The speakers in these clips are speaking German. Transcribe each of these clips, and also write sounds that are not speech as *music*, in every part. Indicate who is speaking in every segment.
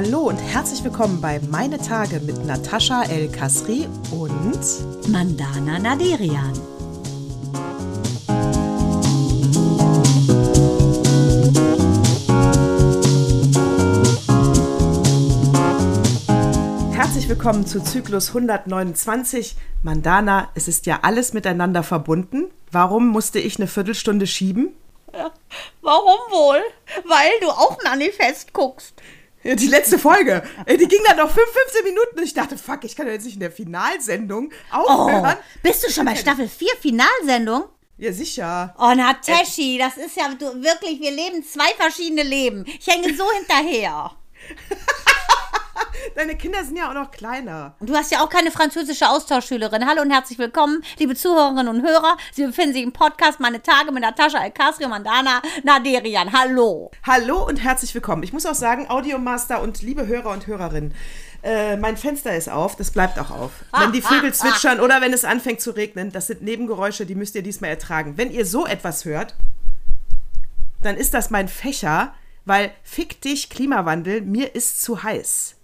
Speaker 1: Hallo und herzlich willkommen bei Meine Tage mit Natascha El Kasri und
Speaker 2: Mandana Naderian.
Speaker 1: Herzlich willkommen zu Zyklus 129. Mandana, es ist ja alles miteinander verbunden. Warum musste ich eine Viertelstunde schieben?
Speaker 2: Warum wohl? Weil du auch Manifest guckst.
Speaker 1: Ja, Die letzte Folge, äh, die ging dann noch 5, 15 Minuten und ich dachte, fuck, ich kann ja jetzt nicht in der Finalsendung
Speaker 2: Oh,
Speaker 1: aufhören.
Speaker 2: bist du schon bei Staffel 4 Finalsendung?
Speaker 1: Ja, sicher.
Speaker 2: Oh, Nataschi, das ist ja du, wirklich, wir leben zwei verschiedene Leben. Ich hänge so hinterher. *laughs* *laughs*
Speaker 1: Deine Kinder sind ja auch noch kleiner.
Speaker 2: Und du hast ja auch keine französische Austauschschülerin. Hallo und herzlich willkommen, liebe Zuhörerinnen und Hörer. Sie befinden sich im Podcast Meine Tage mit Natascha Alcastri und Mandana Naderian. Hallo.
Speaker 1: Hallo und herzlich willkommen. Ich muss auch sagen, Audiomaster und liebe Hörer und Hörerinnen, äh, mein Fenster ist auf, das bleibt auch auf. Wenn die Vögel zwitschern oder wenn es anfängt zu regnen, das sind Nebengeräusche, die müsst ihr diesmal ertragen. Wenn ihr so etwas hört, dann ist das mein Fächer, weil fick dich Klimawandel, mir ist zu heiß.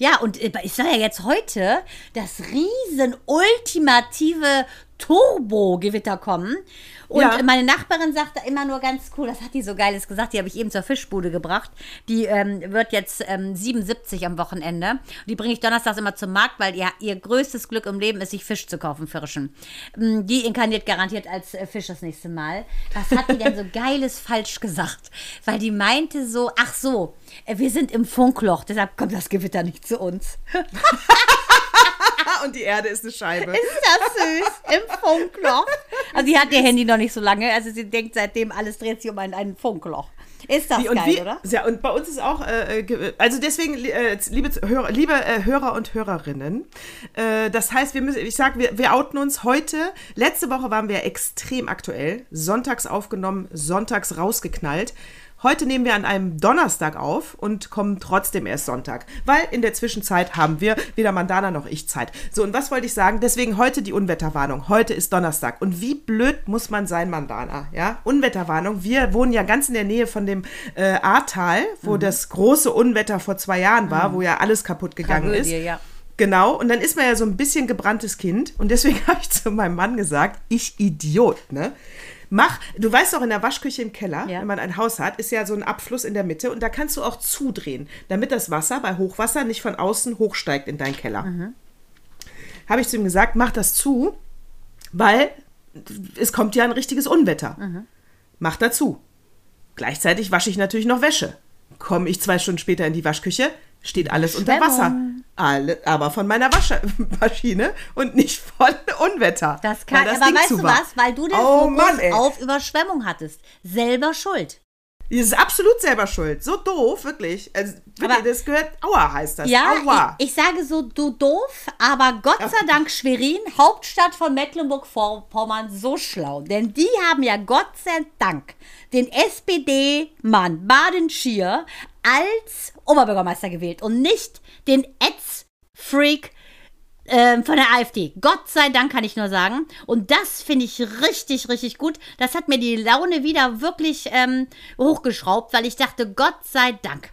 Speaker 2: Ja, und äh, ich soll ja jetzt heute das riesen ultimative Turbo-Gewitter kommen. Und
Speaker 1: Ja.
Speaker 2: meine Nachbarin sagt da immer nur ganz cool, das hat die so geiles gesagt, die habe ich eben zur Fischbude gebracht. Die ähm, wird jetzt ähm, 77 am Wochenende. Die bringe ich donnerstags immer zum Markt, weil ihr, ihr größtes Glück im Leben ist, sich Fisch zu kaufen, Frischen. Ähm, Die inkarniert garantiert als äh, Fisch das nächste Mal. Was hat die denn so *laughs* geiles falsch gesagt? Weil die meinte so, ach so, wir sind im Funkloch, deshalb kommt das Gewitter nicht zu uns. *laughs*
Speaker 1: Und die Erde ist eine Scheibe.
Speaker 2: Ist das süß? Im Funkloch. Also sie hat ihr Handy noch nicht so lange. Also sie denkt seitdem, alles dreht sich um ein, ein Funkloch. Ist das
Speaker 1: Wie- und
Speaker 2: geil,
Speaker 1: wie,
Speaker 2: oder?
Speaker 1: Ja, und bei uns ist auch, äh, äh, also deswegen, äh, liebe Hörer, liebe äh, Hörer und Hörerinnen, äh, das heißt, wir müssen, ich sag, wir, wir outen uns heute. Letzte Woche waren wir extrem aktuell, sonntags aufgenommen, sonntags rausgeknallt. Heute nehmen wir an einem Donnerstag auf und kommen trotzdem erst Sonntag, weil in der Zwischenzeit haben wir weder Mandana noch ich Zeit. So, und was wollte ich sagen? Deswegen heute die Unwetterwarnung. Heute ist Donnerstag. Und wie blöd muss man sein, Mandana? Ja, Unwetterwarnung. Wir wohnen ja ganz in der Nähe von dem äh, Ahrtal, wo
Speaker 2: Mhm.
Speaker 1: das große Unwetter vor zwei Jahren war, wo ja alles kaputt gegangen
Speaker 2: Tragödie,
Speaker 1: ist.
Speaker 2: ja.
Speaker 1: Genau, und dann ist man ja so ein bisschen gebranntes Kind. Und deswegen *laughs* habe ich zu meinem Mann gesagt, ich Idiot, ne? Mach, du weißt doch, in der Waschküche im Keller,
Speaker 2: Ja.
Speaker 1: wenn man ein Haus hat, ist ja so ein Abfluss in der Mitte und da kannst du auch zudrehen, damit das Wasser bei Hochwasser nicht von außen hochsteigt in deinen Keller. Habe ich zu ihm gesagt, mach das zu, weil es kommt ja ein richtiges Unwetter. Mach dazu. Gleichzeitig wasche ich natürlich noch Wäsche. Komme ich zwei Stunden später in die Waschküche, steht alles unter Wasser. Alle, aber von meiner Wasche *laughs* Maschine und nicht von Unwetter.
Speaker 2: Das kann,
Speaker 1: weil
Speaker 2: aber
Speaker 1: Ding
Speaker 2: weißt du
Speaker 1: war.
Speaker 2: was? Weil du den
Speaker 1: oh,
Speaker 2: Fokus
Speaker 1: Mann,
Speaker 2: auf Überschwemmung hattest. Selber schuld.
Speaker 1: Das ist absolut selber schuld. So doof, wirklich. Also, wirklich
Speaker 2: Aber-
Speaker 1: das gehört, aua heißt das.
Speaker 2: Ja,
Speaker 1: aua.
Speaker 2: ich, ich sage so, du doof, aber Gott sei Dank Schwerin, Hauptstadt von Mecklenburg-Vorpommern, so schlau. Denn die haben ja Gott sei Dank den SPD-Mann Baden-Schier als Oberbürgermeister gewählt und nicht den Ads-Freak ähm, von der AfD. Gott sei Dank kann ich nur sagen. Und das finde ich richtig, richtig gut. Das hat mir die Laune wieder wirklich ähm, hochgeschraubt, weil ich dachte, Gott sei Dank.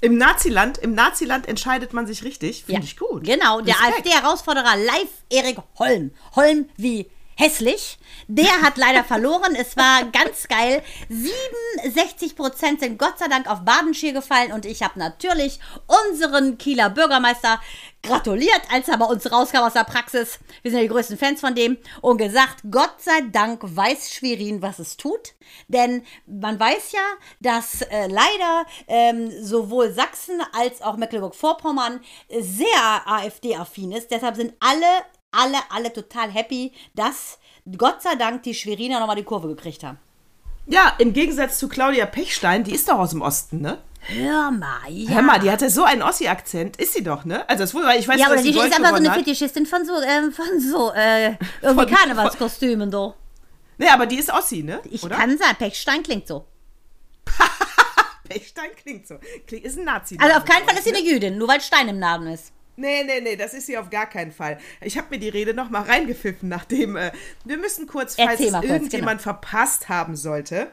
Speaker 1: Im Naziland, im Naziland entscheidet man sich richtig. Finde
Speaker 2: Ja,
Speaker 1: ich gut.
Speaker 2: Genau, der
Speaker 1: Respekt.
Speaker 2: AfD-Herausforderer live Erik Holm. Holm wie hässlich. Der hat leider verloren. Es war ganz geil. 67 Prozent sind Gott sei Dank auf Badenschier gefallen und ich habe natürlich unseren Kieler Bürgermeister gratuliert, als er bei uns rauskam aus der Praxis. Wir sind ja die größten Fans von dem und gesagt, Gott sei Dank weiß Schwerin, was es tut. Denn man weiß ja, dass äh, leider ähm, sowohl Sachsen als auch Mecklenburg-Vorpommern sehr AfD-affin ist. Deshalb sind alle, alle, alle total happy, dass Gott sei Dank die Schweriner nochmal die Kurve gekriegt haben.
Speaker 1: Ja, im Gegensatz zu Claudia Pechstein, die ist doch aus dem Osten, ne?
Speaker 2: Hör mal, ja.
Speaker 1: Hör mal, die hatte so einen Ossi-Akzent. Ist sie doch, ne? Also, das wohl, ich weiß,
Speaker 2: ja,
Speaker 1: dass
Speaker 2: oder
Speaker 1: sie
Speaker 2: die ist einfach so eine
Speaker 1: hat.
Speaker 2: Fetischistin von so, ähm, von so, äh, irgendwie
Speaker 1: Von-
Speaker 2: Karnevalskostümen, so.
Speaker 1: Nee, aber die ist Ossi, ne?
Speaker 2: Ich
Speaker 1: Oder?
Speaker 2: kann sagen, Pechstein klingt so. *laughs*
Speaker 1: Pechstein klingt so. Klingt, ist ein Nazi.
Speaker 2: Also auf keinen Fall ist sie eine Jüdin, nur weil Stein im Namen ist.
Speaker 1: Nee, nee, nee, das ist sie auf gar keinen Fall. Ich habe mir die Rede noch mal reingepfiffen, nachdem äh, wir müssen kurz, falls es
Speaker 2: kurz,
Speaker 1: irgendjemand verpasst haben sollte.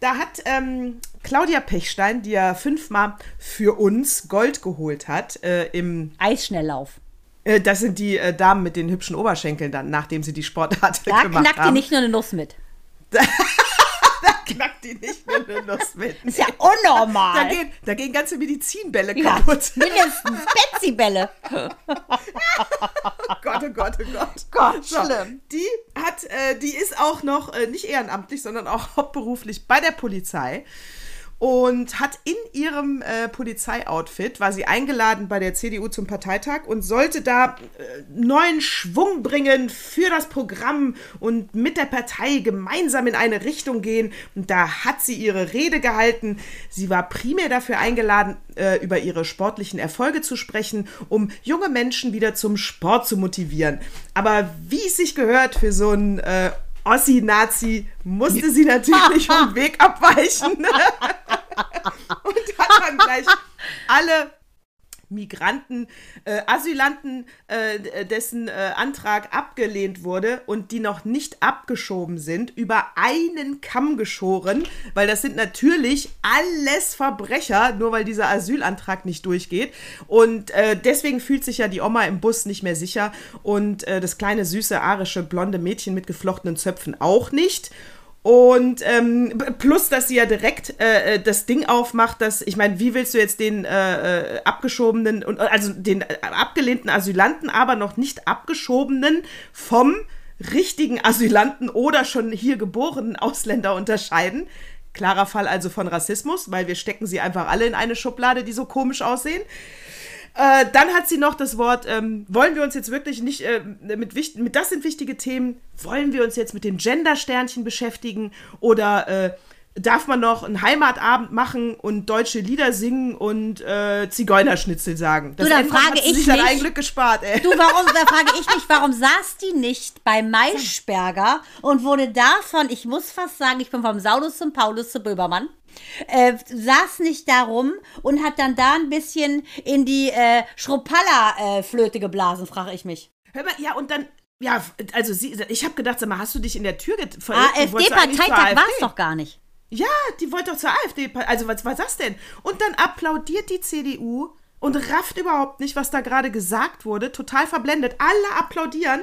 Speaker 1: da hat ähm, Claudia Pechstein, die ja fünfmal für uns Gold geholt hat, äh, im
Speaker 2: Eisschnelllauf.
Speaker 1: äh, das sind die äh, Damen mit den hübschen Oberschenkeln dann, nachdem sie die Sportart *laughs*
Speaker 2: Da
Speaker 1: gemacht
Speaker 2: knackt die
Speaker 1: haben.
Speaker 2: nicht nur eine Nuss mit. *laughs*
Speaker 1: knackt die nicht nur eine Nuss mit.
Speaker 2: Ist ja
Speaker 1: Da
Speaker 2: unnormal.
Speaker 1: gehen, da gehen ganze Medizinbälle
Speaker 2: Ja,
Speaker 1: kaputt.
Speaker 2: mindestens Betsy-Bälle. *laughs*
Speaker 1: Gott, oh Gott, oh Gott.
Speaker 2: Gott, schlimm.
Speaker 1: Die hat, äh, die ist auch noch äh, nicht ehrenamtlich, sondern auch hauptberuflich bei der Polizei und hat in ihrem äh, Polizeioutfit war sie eingeladen bei der CDU zum Parteitag und sollte da äh, neuen Schwung bringen für das Programm und mit der Partei gemeinsam in eine Richtung gehen. Und da hat sie ihre Rede gehalten. Sie war primär dafür eingeladen, äh, über ihre sportlichen Erfolge zu sprechen, um junge Menschen wieder zum Sport zu motivieren. Aber wie es sich gehört für so ein äh, Ossi-Nazi, musste sie *laughs* natürlich vom Weg abweichen *laughs* und hat dann gleich alle Migranten, äh, Asylanten, äh, dessen äh, Antrag abgelehnt wurde und die noch nicht abgeschoben sind, über einen Kamm geschoren, weil das sind natürlich alles Verbrecher, nur weil dieser Asylantrag nicht durchgeht. Und äh, deswegen fühlt sich ja die Oma im Bus nicht mehr sicher und äh, das kleine, süße, arische, blonde Mädchen mit geflochtenen Zöpfen auch nicht. Und ähm, plus, dass sie ja direkt äh, das Ding aufmacht, dass, ich meine, wie willst du jetzt den äh, äh, abgeschobenen, also den äh, abgelehnten Asylanten, aber noch nicht abgeschobenen vom richtigen Asylanten oder schon hier geborenen Ausländer unterscheiden? Klarer Fall also von Rassismus, weil wir stecken sie einfach alle in eine Schublade, die so komisch aussehen. Äh, dann hat sie noch das Wort, ähm, wollen wir uns jetzt wirklich nicht äh, mit, wicht- mit, das sind wichtige Themen, wollen wir uns jetzt mit den Gender-Sternchen beschäftigen oder äh, darf man noch einen Heimatabend machen und deutsche Lieder singen und äh, Zigeunerschnitzel sagen? Das
Speaker 2: Du, dann frage ich
Speaker 1: sich
Speaker 2: mich-
Speaker 1: Glück gespart, ey.
Speaker 2: Du, warum, *laughs* da frage ich mich, warum saß die nicht bei Maischberger und wurde davon, ich muss fast sagen, ich bin vom Saulus zum Paulus zu Böbermann, äh, saß nicht da rum und hat dann da ein bisschen in die äh, Schruppalla-Flöte geblasen, frage ich mich.
Speaker 1: Hör mal, ja, und dann, ja, also sie, ich habe gedacht, sag mal, hast du dich in der Tür get- verirrt? zur
Speaker 2: AfD-Parteitag war es doch gar nicht.
Speaker 1: Ja, die wollte doch zur AfD. Also, was war das denn? Und dann applaudiert die CDU und rafft überhaupt nicht, was da gerade gesagt wurde. Total verblendet. Alle applaudieren.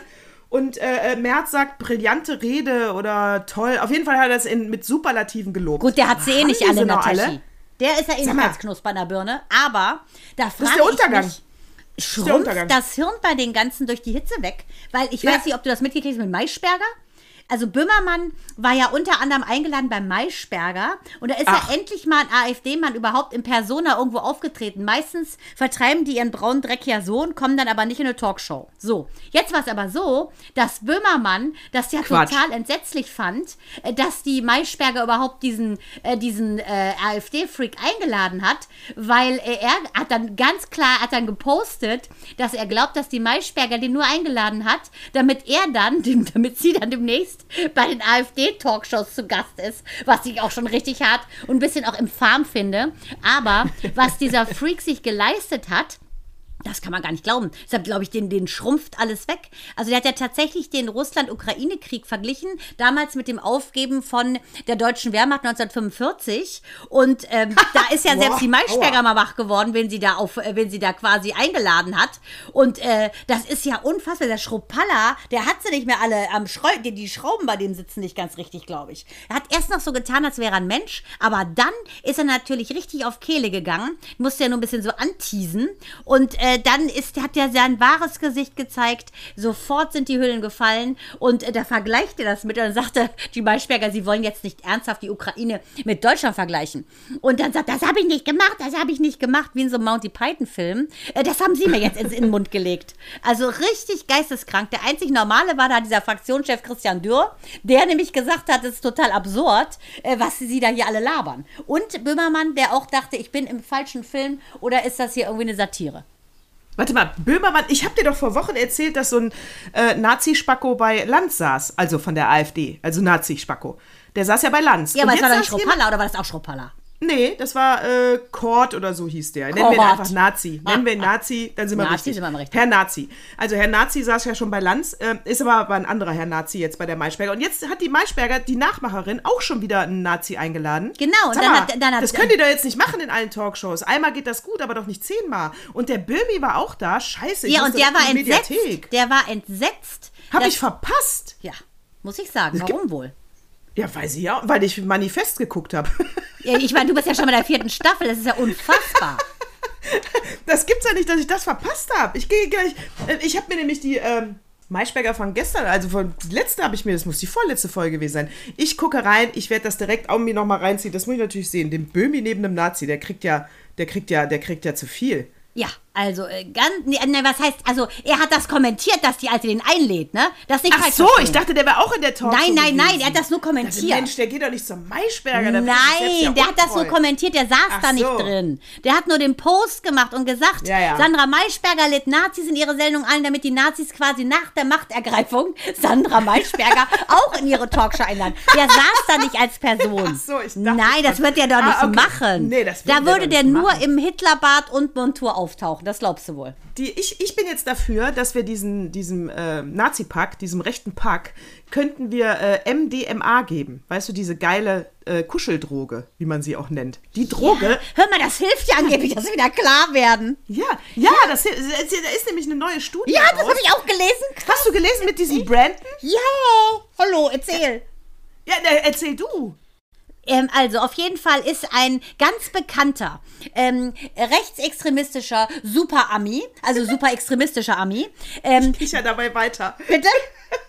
Speaker 1: Und äh, äh, Merz sagt, brillante Rede oder toll. Auf jeden Fall hat er das in, mit Superlativen gelobt.
Speaker 2: Gut, der hat sie eh nicht alle, Nataschi. Der ist ja
Speaker 1: mal.
Speaker 2: ebenfalls Knusper an der Birne. Aber da frage ich
Speaker 1: Untergang.
Speaker 2: mich,
Speaker 1: der
Speaker 2: schrumpft das Hirn bei den Ganzen durch die Hitze weg? Weil ich
Speaker 1: Ja.
Speaker 2: weiß nicht, ob du das mitgekriegt hast mit Maischberger. Also Böhmermann war ja unter anderem eingeladen beim Maischberger und da ist
Speaker 1: Ach.
Speaker 2: ja endlich mal ein AfD-Mann überhaupt in Persona irgendwo aufgetreten. Meistens vertreiben die ihren braunen Dreck ja so und kommen dann aber nicht in eine Talkshow. So, jetzt war es aber so, dass Böhmermann das ja
Speaker 1: Quatsch.
Speaker 2: total entsetzlich fand, äh, dass die Maischberger überhaupt diesen, äh, diesen äh, AfD-Freak eingeladen hat, weil er hat dann ganz klar hat dann gepostet, dass er glaubt, dass die Maischberger den nur eingeladen hat, damit er dann, *laughs* damit sie dann demnächst bei den AfD-Talkshows zu Gast ist, was ich auch schon richtig hart und ein bisschen auch infam finde. Aber was dieser Freak sich geleistet hat, das kann man gar nicht glauben. Deshalb glaube ich, den, den schrumpft alles weg. Also der hat ja tatsächlich den Russland-Ukraine-Krieg verglichen, damals mit dem Aufgeben von der deutschen Wehrmacht 1945. Und ähm, *laughs* da ist ja selbst die Maischberger mal wach geworden, wenn sie da auf, äh, wenn sie da quasi eingeladen hat. Und äh, das ist ja unfassbar. Der Schruppalla, der hat sie nicht mehr alle am Schrau die, die Schrauben bei dem sitzen nicht ganz richtig, glaube ich. Er hat erst noch so getan, als wäre er ein Mensch, aber dann ist er natürlich richtig auf Kehle gegangen. Musste ja nur ein bisschen so anteasen. Und äh, dann ist, hat er sein wahres Gesicht gezeigt. Sofort sind die Hüllen gefallen. Und äh, da vergleicht er das mit. Und dann sagte die Maischberger, sie wollen jetzt nicht ernsthaft die Ukraine mit Deutschland vergleichen. Und dann sagt, das habe ich nicht gemacht, das habe ich nicht gemacht, wie in so einem Monty Python-Film. Äh, das haben sie mir jetzt ins in den Mund gelegt. Also richtig geisteskrank. Der einzig Normale war da dieser Fraktionschef Christian Dürr, der nämlich gesagt hat, es ist total absurd, äh, was sie da hier alle labern. Und Böhmermann, der auch dachte, ich bin im falschen Film oder ist das hier irgendwie eine Satire?
Speaker 1: Warte mal, Böhmermann, ich habe dir doch vor Wochen erzählt, dass so ein äh, Nazi-Spacko bei Lanz saß, also von der AfD, also Nazi-Spacko. Der saß ja bei Lanz.
Speaker 2: Ja, aber war doch nicht
Speaker 1: saß
Speaker 2: Schruppalla oder war das auch Schruppalla?
Speaker 1: Nee, das war äh, Kort oder so hieß der. Nennen wir ihn einfach Nazi. Nennen wir ihn Nazi, dann sind wir
Speaker 2: Nazi
Speaker 1: richtig.
Speaker 2: sind wir Recht.
Speaker 1: Herr Nazi. Also Herr Nazi saß ja schon bei Lanz, äh, ist aber, aber ein anderer Herr Nazi jetzt bei der Maischberger. Und jetzt hat die Maischberger, die Nachmacherin, auch schon wieder einen Nazi eingeladen.
Speaker 2: Genau, und
Speaker 1: Sag
Speaker 2: dann
Speaker 1: mal,
Speaker 2: hat- dann hat-
Speaker 1: das könnt ihr doch jetzt nicht machen in allen Talkshows. Einmal geht das gut, aber doch nicht zehnmal. Und der Böhmi war auch da. Scheiße, ich
Speaker 2: Ja, und der war entsetzt.
Speaker 1: Mediathek.
Speaker 2: Der war entsetzt.
Speaker 1: Hab ich verpasst.
Speaker 2: Ja, muss ich sagen. Warum wohl?
Speaker 1: Ja, weiß ich ja, weil ich Manifest geguckt habe. *laughs*
Speaker 2: Ich meine, du bist ja schon bei der vierten Staffel. Das ist ja unfassbar.
Speaker 1: Das gibt's ja nicht, dass ich das verpasst habe. Ich gehe gleich. äh, Ich habe mir nämlich die ähm, Maischberger von gestern, also von die letzte habe ich mir, das muss die vorletzte Folge gewesen sein. Ich gucke rein, ich werde das direkt auch mir nochmal reinziehen. Das muss ich natürlich sehen. Den Böhmi neben dem Nazi, der kriegt ja, der kriegt ja, der kriegt ja zu viel.
Speaker 2: Ja, also äh, ganz. Nee, nee, was heißt, also er hat das kommentiert, dass die Alte den einlädt, ne? Das nicht
Speaker 1: Ach so,
Speaker 2: verstehen.
Speaker 1: ich dachte, der wäre auch in der Talkshow.
Speaker 2: Nein, nein, nein, er hat das nur kommentiert.
Speaker 1: Mensch, der geht doch nicht zum Maischberger. der selbst ja
Speaker 2: Nein, der hat das nur kommentiert, der saß
Speaker 1: Ach
Speaker 2: da nicht
Speaker 1: so.
Speaker 2: drin. Der hat nur den Post gemacht und gesagt,
Speaker 1: Ja, ja.
Speaker 2: Sandra Maischberger lädt Nazis in ihre Sendung ein, damit die Nazis quasi nach der Machtergreifung *laughs* Sandra Maischberger *laughs* auch in ihre Talkshow einladen. Der saß da nicht als Person.
Speaker 1: Ach so, ich dachte
Speaker 2: Nein, das wird er doch
Speaker 1: Ah,
Speaker 2: nicht
Speaker 1: okay.
Speaker 2: machen.
Speaker 1: Nee, das
Speaker 2: da
Speaker 1: der
Speaker 2: würde der
Speaker 1: nicht
Speaker 2: nur
Speaker 1: machen.
Speaker 2: im Hitlerbart und Montur auftauchen. Das glaubst du wohl.
Speaker 1: Die, ich, ich bin jetzt dafür, dass wir diesen, diesem äh, Nazi-Pack, diesem rechten Pack, könnten wir äh, MDMA geben. Weißt du, diese geile äh, Kuscheldroge, wie man sie auch nennt. Die Droge,
Speaker 2: Hör mal, das hilft ja angeblich, dass wir wieder klar werden.
Speaker 1: ja, ja, Das, das, da ist nämlich eine neue Studie.
Speaker 2: Ja, das habe ich auch gelesen.
Speaker 1: Hast du gelesen mit diesem Brandon?
Speaker 2: Ja, hallo, erzähl.
Speaker 1: Ja, na, erzähl du.
Speaker 2: Ähm, also auf jeden Fall ist ein ganz bekannter ähm, rechtsextremistischer Super-Ami, also super extremistischer Ami. Ähm,
Speaker 1: Kicher dabei weiter.
Speaker 2: bitte? *laughs*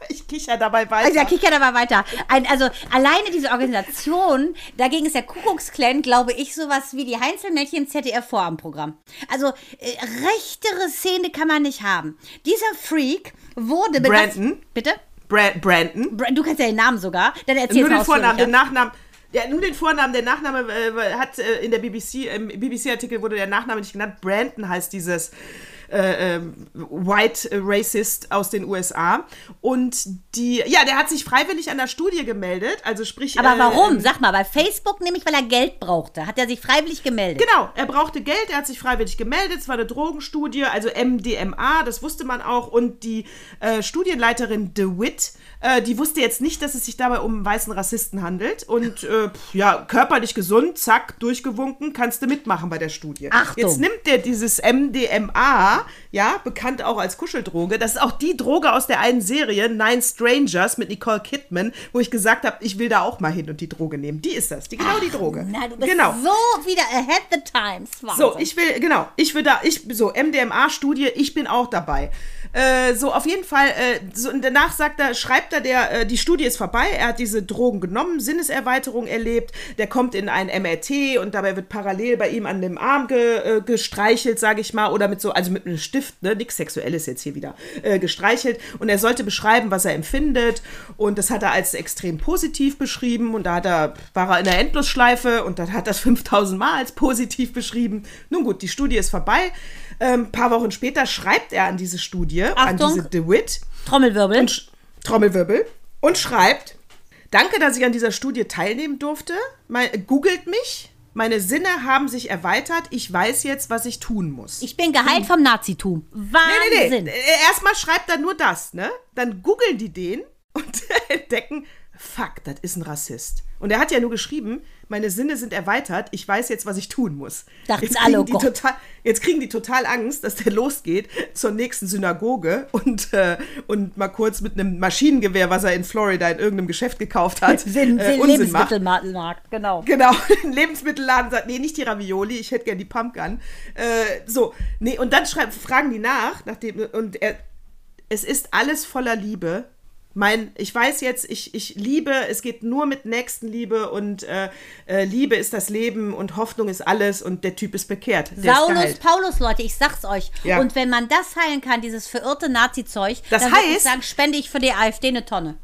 Speaker 1: Ich kicher dabei weiter.
Speaker 2: Also, ja, kick ja dabei weiter. Ein, also, alleine diese Organisation, dagegen ist der Kuckucksklan, glaube ich, sowas wie die Heinzelmännchen im ZDF-Vorabendprogramm. Also, äh, rechtere Szene kann man nicht haben. Dieser Freak wurde...
Speaker 1: Brandon?
Speaker 2: Bitte?
Speaker 1: Bra Brandon.
Speaker 2: Bra- Du kennst ja den Namen sogar. Dann erzähl
Speaker 1: Nur den Vornamen, den Nachnamen. Ja, nur den Vornamen, der Nachname äh, hat äh, in der BBC, im BBC-Artikel wurde der Nachname nicht genannt. Brandon heißt dieses äh, ähm, White Racist aus den USA. Und die, ja, der hat sich freiwillig an der Studie gemeldet. Also sprich.
Speaker 2: Aber
Speaker 1: äh,
Speaker 2: warum?
Speaker 1: ähm,
Speaker 2: Sag mal, bei Facebook nämlich, weil er Geld brauchte. Hat er sich freiwillig gemeldet.
Speaker 1: Genau, er brauchte Geld, er hat sich freiwillig gemeldet, es war eine Drogenstudie, also MDMA, das wusste man auch. Und die äh, Studienleiterin DeWitt, äh, die wusste jetzt nicht, dass es sich dabei um einen weißen Rassisten handelt. Und äh, ja, körperlich gesund, zack, durchgewunken, kannst du mitmachen bei der Studie.
Speaker 2: Achtung.
Speaker 1: Jetzt nimmt der dieses MDMA, ja, bekannt auch als Kuscheldroge. Das ist auch die Droge aus der einen Serie, Nine Strangers mit Nicole Kidman, wo ich gesagt habe, ich will da auch mal hin und die Droge nehmen. Die ist das, die, genau die Droge.
Speaker 2: Na, du bist
Speaker 1: genau.
Speaker 2: so wieder ahead the times. Wahnsinn.
Speaker 1: So, ich will, genau, ich will da, ich, so, MDMA-Studie, ich bin auch dabei. Äh, so, auf jeden Fall, äh, so, und danach sagt er, schreibt er, der, äh, die Studie ist vorbei, er hat diese Drogen genommen, Sinneserweiterung erlebt, der kommt in ein MRT und dabei wird parallel bei ihm an dem Arm ge, äh, gestreichelt, sage ich mal, oder mit so, also mit einem Stift, ne, nix Sexuelles jetzt hier wieder, äh, gestreichelt. Und er sollte beschreiben, was er empfindet. Und das hat er als extrem positiv beschrieben. Und da hat er, war er in der Endlosschleife und dann hat er *laughs* das 5000 Mal als positiv beschrieben. Nun gut, die Studie ist vorbei. Ähm, ein paar Wochen später schreibt er an diese Studie, an
Speaker 2: Achtung.
Speaker 1: diese DeWitt,
Speaker 2: Trommelwirbel.
Speaker 1: und Trommelwirbel, und schreibt, danke, dass ich an dieser Studie teilnehmen durfte. Mein, googelt mich, meine Sinne haben sich erweitert, ich weiß jetzt, was ich tun muss.
Speaker 2: Ich bin geheilt vom Nazitum. Wahnsinn.
Speaker 1: Nee, nee, nee. Äh, Erstmal schreibt er nur das, ne? Dann googeln die den *laughs* und entdecken, fuck, das ist ein Rassist. Und er hat ja nur geschrieben, meine Sinne sind erweitert, ich weiß jetzt, was ich tun muss.
Speaker 2: Dachten
Speaker 1: jetzt,
Speaker 2: alle,
Speaker 1: kriegen
Speaker 2: oh
Speaker 1: die
Speaker 2: Gott.
Speaker 1: total, jetzt kriegen die total Angst, dass der losgeht zur nächsten Synagoge und, äh, und mal kurz mit einem Maschinengewehr, was er in Florida in irgendeinem Geschäft gekauft hat, *laughs*
Speaker 2: Sinn,
Speaker 1: äh, macht.
Speaker 2: Lebensmittelmarkt, genau.
Speaker 1: Genau, *laughs* ein Lebensmittelladen sagt, nee, nicht die Ravioli, ich hätte gern die Pumpgun. Äh, so, nee, und dann schreib, fragen die nach, nachdem, und er, es ist alles voller Liebe. Mein, ich weiß jetzt, ich, ich liebe, es geht nur mit Nächstenliebe und äh, äh, Liebe ist das Leben und Hoffnung ist alles und der Typ ist bekehrt. Ist
Speaker 2: Saulus
Speaker 1: geheilt.
Speaker 2: Paulus, Leute, ich sag's euch.
Speaker 1: Ja.
Speaker 2: Und wenn man das heilen kann, dieses verirrte Nazi-Zeug, dann ich
Speaker 1: heißt-
Speaker 2: sagen, spende ich für die AfD eine Tonne.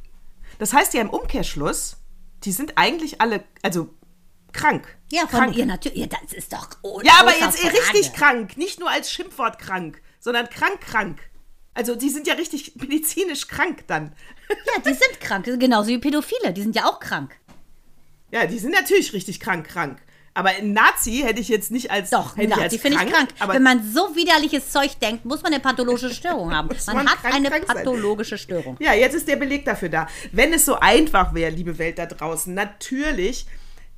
Speaker 1: Das heißt ja im Umkehrschluss, die sind eigentlich alle, also krank.
Speaker 2: Ja, von
Speaker 1: krank.
Speaker 2: ihr natürlich. Ja, das ist doch.
Speaker 1: Ja, aber jetzt
Speaker 2: Frage.
Speaker 1: richtig krank. Nicht nur als Schimpfwort krank, sondern krank, krank. Also die sind ja richtig *laughs* medizinisch krank dann.
Speaker 2: Ja, die sind krank. Genauso wie Pädophile. Die sind ja auch krank.
Speaker 1: Ja, die sind natürlich richtig krank, krank. Aber ein Nazi hätte ich jetzt nicht als
Speaker 2: Doch,
Speaker 1: hätte ich
Speaker 2: Nazi finde ich
Speaker 1: krank,
Speaker 2: Wenn man so widerliches Zeug denkt, muss man eine pathologische Störung haben. *laughs* Man,
Speaker 1: man
Speaker 2: hat
Speaker 1: krank,
Speaker 2: eine
Speaker 1: krank sein.
Speaker 2: pathologische Störung.
Speaker 1: Ja, jetzt ist der Beleg dafür da. Wenn es so einfach wäre, liebe Welt da draußen, natürlich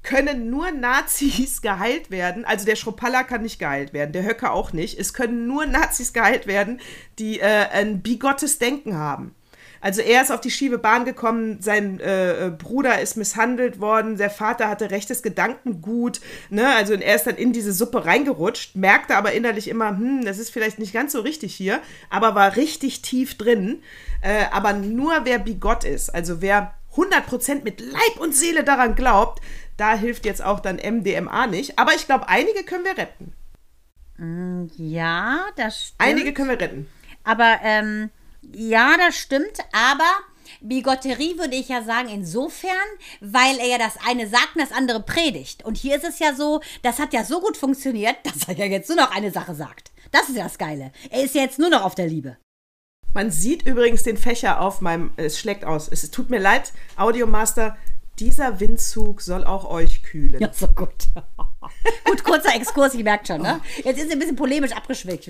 Speaker 1: können nur Nazis *laughs* geheilt werden. Also der Schropalla kann nicht geheilt werden, der Höcker auch nicht. Es können nur Nazis geheilt werden, die äh, ein bigottes Denken haben. Also er ist auf die schiefe Bahn gekommen, sein äh, Bruder ist misshandelt worden, der Vater hatte rechtes Gedankengut, ne? Also er ist dann in diese Suppe reingerutscht, merkte aber innerlich immer, hm, das ist vielleicht nicht ganz so richtig hier, aber war richtig tief drin. Äh, aber nur wer bigott ist, also wer 100% mit Leib und Seele daran glaubt, da hilft jetzt auch dann MDMA nicht. Aber ich glaube, einige können wir retten.
Speaker 2: Ja, das stimmt.
Speaker 1: Einige können wir retten.
Speaker 2: Aber ähm, ja, das stimmt. Aber Bigotterie würde ich ja sagen, insofern, weil er ja das eine sagt und das andere predigt. Und hier ist es ja so, das hat ja so gut funktioniert, *laughs* dass er ja jetzt nur noch eine Sache sagt. Das ist ja das Geile. Er ist ja jetzt nur noch auf der Liebe.
Speaker 1: Man sieht übrigens den Fächer auf meinem, es schlägt aus. Es tut mir leid, Audiomaster, dieser Windzug soll auch euch kühlen.
Speaker 2: Ja, so gut. *laughs* gut, kurzer Exkurs, ich merkt schon, ne? Jetzt ist er ein bisschen polemisch abgeschwächt.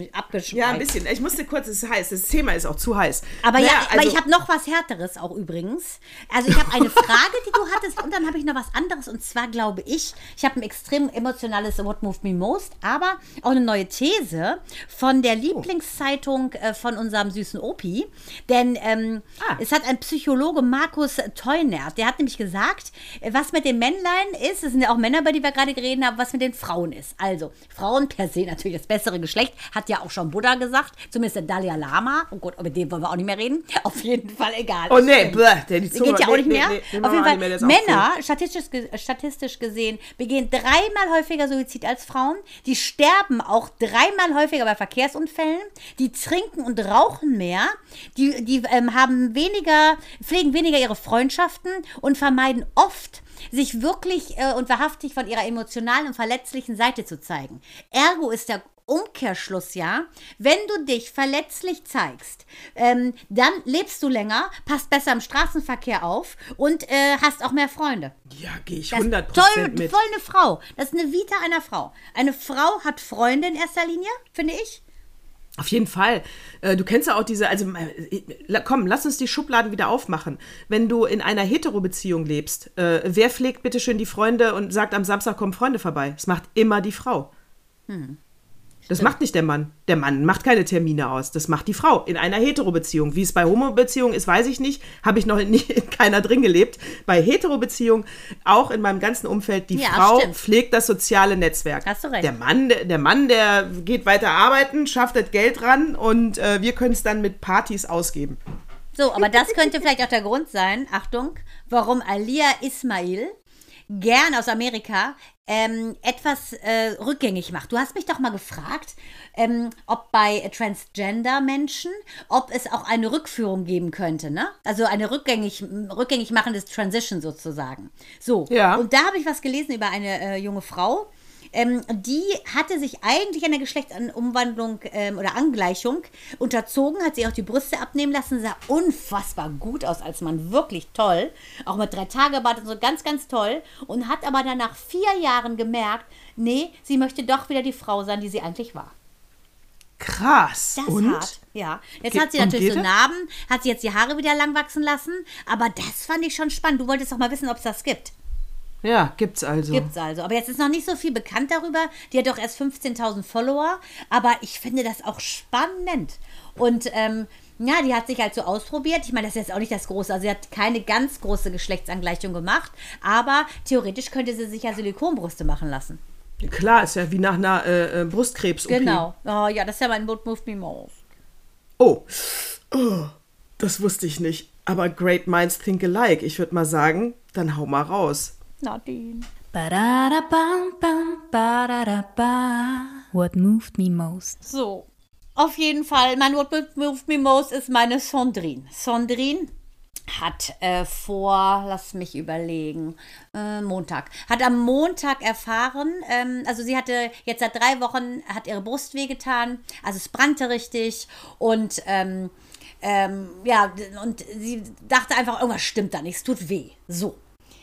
Speaker 1: Ja, ein bisschen. Ich musste kurz, es ist heiß. Das Thema ist auch zu heiß.
Speaker 2: Aber
Speaker 1: Naja,
Speaker 2: ja, aber
Speaker 1: also-
Speaker 2: ich habe noch was Härteres auch übrigens. Also ich habe eine *laughs* Frage, die du hattest und dann habe ich noch was anderes und zwar glaube ich, ich habe ein extrem emotionales What Moved Me Most, aber auch eine neue These von der Lieblingszeitung äh, von unserem süßen Opi, denn ähm,
Speaker 1: Ah.
Speaker 2: es hat ein Psychologe Markus Teunert, der hat nämlich gesagt, äh, was mit den Männlein ist, es sind ja auch Männer, über die wir gerade geredet haben, was mit den Frauen ist. Also Frauen per se natürlich das bessere Geschlecht, hat ja auch schon Buddha gesagt, zumindest der Dalai Lama. Oh Gott, über den wollen wir auch nicht mehr reden. *laughs* Auf jeden Fall egal.
Speaker 1: Oh nee, bleh, der die Zunge.
Speaker 2: geht ja auch
Speaker 1: nee,
Speaker 2: nicht
Speaker 1: nee,
Speaker 2: mehr.
Speaker 1: nee, den
Speaker 2: Auf jeden Fall,
Speaker 1: mehr,
Speaker 2: Männer, statistisch, ge- statistisch gesehen, begehen dreimal häufiger Suizid als Frauen. Die sterben auch dreimal häufiger bei Verkehrsunfällen. Die trinken und rauchen mehr. Die, die ähm, haben weniger, pflegen weniger ihre Freundschaften und vermeiden oft, sich wirklich äh, und wahrhaftig von ihrer emotionalen und verletzlichen Seite zu zeigen. Ergo ist der Umkehrschluss ja, wenn du dich verletzlich zeigst, ähm, dann lebst du länger, passt besser im Straßenverkehr auf und äh, hast auch mehr Freunde.
Speaker 1: Ja, gehe ich
Speaker 2: Das
Speaker 1: 100%
Speaker 2: toll,
Speaker 1: mit.
Speaker 2: voll eine Frau. Das ist eine Vita einer Frau. Eine Frau hat Freunde in erster Linie, finde ich.
Speaker 1: Auf jeden Fall. Äh, Du kennst ja auch diese, also äh, komm, lass uns die Schubladen wieder aufmachen. Wenn du in einer Hetero-Beziehung lebst, äh, wer pflegt bitte schön die Freunde und sagt, am Samstag kommen Freunde vorbei? Das macht immer die Frau. Das macht nicht der Mann. Der Mann macht keine Termine aus. Das macht die Frau in einer Hetero-Beziehung. Wie es bei Homo-Beziehungen ist, weiß ich nicht. Habe ich noch nie *laughs* in keiner drin gelebt. Bei Hetero-Beziehungen, auch in meinem ganzen Umfeld, die
Speaker 2: Ja,
Speaker 1: Frau
Speaker 2: stimmt.
Speaker 1: pflegt das soziale Netzwerk.
Speaker 2: Hast du recht.
Speaker 1: Der Mann, der, der Mann, der geht weiter arbeiten, schafft das Geld ran und äh, wir können es dann mit Partys ausgeben.
Speaker 2: So, aber das könnte vielleicht auch der Grund sein, Achtung, warum Alia Ismail gern aus Amerika ähm, etwas äh, rückgängig macht. Du hast mich doch mal gefragt, ähm, ob bei Transgender-Menschen, ob es auch eine Rückführung geben könnte, ne? Also eine rückgängig, rückgängig machendes Transition sozusagen. So,
Speaker 1: Ja.
Speaker 2: und da habe ich was gelesen über eine äh, junge Frau, ähm, die hatte sich eigentlich einer Geschlechtsumwandlung ähm, oder Angleichung unterzogen, hat sie auch die Brüste abnehmen lassen, sah unfassbar gut aus als Mann, wirklich toll. Auch mit drei Tage Bart und so ganz, ganz toll. Und hat aber dann nach vier Jahren gemerkt, nee, sie möchte doch wieder die Frau sein, die sie eigentlich war.
Speaker 1: Krass.
Speaker 2: Das
Speaker 1: und?
Speaker 2: hart. Ja. Jetzt
Speaker 1: Ge-
Speaker 2: hat sie natürlich so? Narben, hat sie jetzt die Haare wieder lang wachsen lassen. Aber das fand ich schon spannend. Du wolltest doch mal wissen, ob es das gibt.
Speaker 1: Ja, gibt's also.
Speaker 2: Gibt's also. Aber jetzt ist noch nicht so viel bekannt darüber. Die hat doch erst 15.000 Follower. Aber ich finde das auch spannend. Und ähm, ja, die hat sich halt so ausprobiert. Ich meine, das ist jetzt auch nicht das Große. Also sie hat keine ganz große Geschlechtsangleichung gemacht. Aber theoretisch könnte sie sich ja Silikonbrüste machen lassen.
Speaker 1: Klar, ist ja wie nach einer äh, äh, Brustkrebs. -OP.
Speaker 2: Genau. Oh ja, das ist ja mein Boot Move Me Most.
Speaker 1: Oh. oh, das wusste ich nicht. Aber great minds think alike. Ich würde mal sagen, dann hau mal raus.
Speaker 2: Nadine.
Speaker 3: What moved me most?
Speaker 2: So. Auf jeden Fall, mein What Moved Me Most ist meine Sondrine. Sondrine hat äh, vor, lass mich überlegen, äh, Montag, hat am Montag erfahren, ähm, also sie hatte jetzt seit drei Wochen, hat ihre Brust wehgetan, also es brannte richtig und ähm, ähm, ja, und sie dachte einfach, irgendwas stimmt da nicht, es tut weh. So.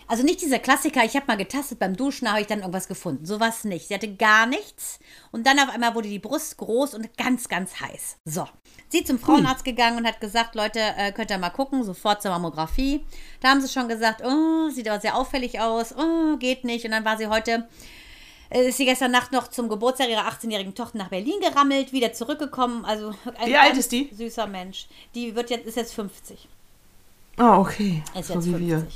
Speaker 2: Also nicht dieser Klassiker, ich habe mal getastet beim Duschen, habe ich dann irgendwas gefunden. Sowas nicht. Sie hatte gar nichts. Und dann auf einmal wurde die Brust groß und ganz, ganz heiß. So. Sie zum Frauenarzt gegangen und hat gesagt, Leute, äh, könnt ihr mal gucken, sofort zur Mammographie. Da haben sie schon gesagt, oh, sieht aber sehr auffällig aus, oh, geht nicht. Und dann war sie heute, äh, ist sie gestern Nacht noch zum Geburtstag ihrer 18-jährigen Tochter nach Berlin gerammelt, wieder zurückgekommen. Also ein
Speaker 1: Wie alt ist die?
Speaker 2: Süßer Mensch. Die wird jetzt, ist jetzt 50.
Speaker 1: Ah, okay.
Speaker 2: Ist
Speaker 1: so
Speaker 2: jetzt
Speaker 1: wie
Speaker 2: 50.
Speaker 1: wir.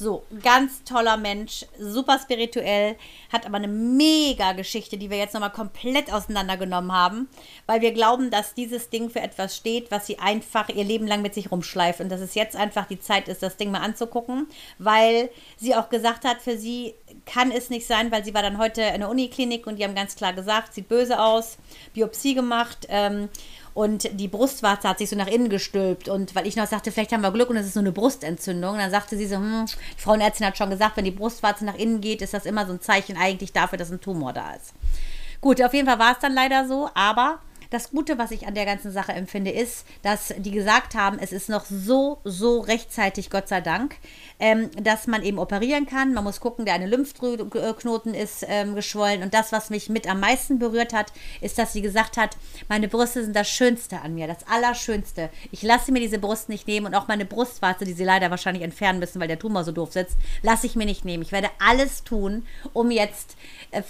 Speaker 2: So, ganz toller Mensch, super spirituell, hat aber eine mega Geschichte, die wir jetzt nochmal komplett auseinandergenommen haben, weil wir glauben, dass dieses Ding für etwas steht, was sie einfach ihr Leben lang mit sich rumschleift und dass es jetzt einfach die Zeit ist, das Ding mal anzugucken, weil sie auch gesagt hat, für sie kann es nicht sein, weil sie war dann heute in der Uniklinik und die haben ganz klar gesagt, sieht böse aus, Biopsie gemacht, ähm, und die Brustwarze hat sich so nach innen gestülpt. Und weil ich noch sagte, vielleicht haben wir Glück und es ist nur eine Brustentzündung, dann sagte sie so, hm, die Frauenärztin hat schon gesagt, wenn die Brustwarze nach innen geht, ist das immer so ein Zeichen eigentlich dafür, dass ein Tumor da ist. Gut, auf jeden Fall war es dann leider so, aber das Gute, was ich an der ganzen Sache empfinde, ist, dass die gesagt haben, es ist noch so, so rechtzeitig, Gott sei Dank, ähm, dass man eben operieren kann. Man muss gucken, der eine Lymphknoten ist ähm, geschwollen. Und das, was mich mit am meisten berührt hat, ist, dass sie gesagt hat, meine Brüste sind das Schönste an mir, das Allerschönste. Ich lasse mir diese Brust nicht nehmen und auch meine Brustwarze, die sie leider wahrscheinlich entfernen müssen, weil der Tumor so doof sitzt, lasse ich mir nicht nehmen. Ich werde alles tun, um jetzt, äh,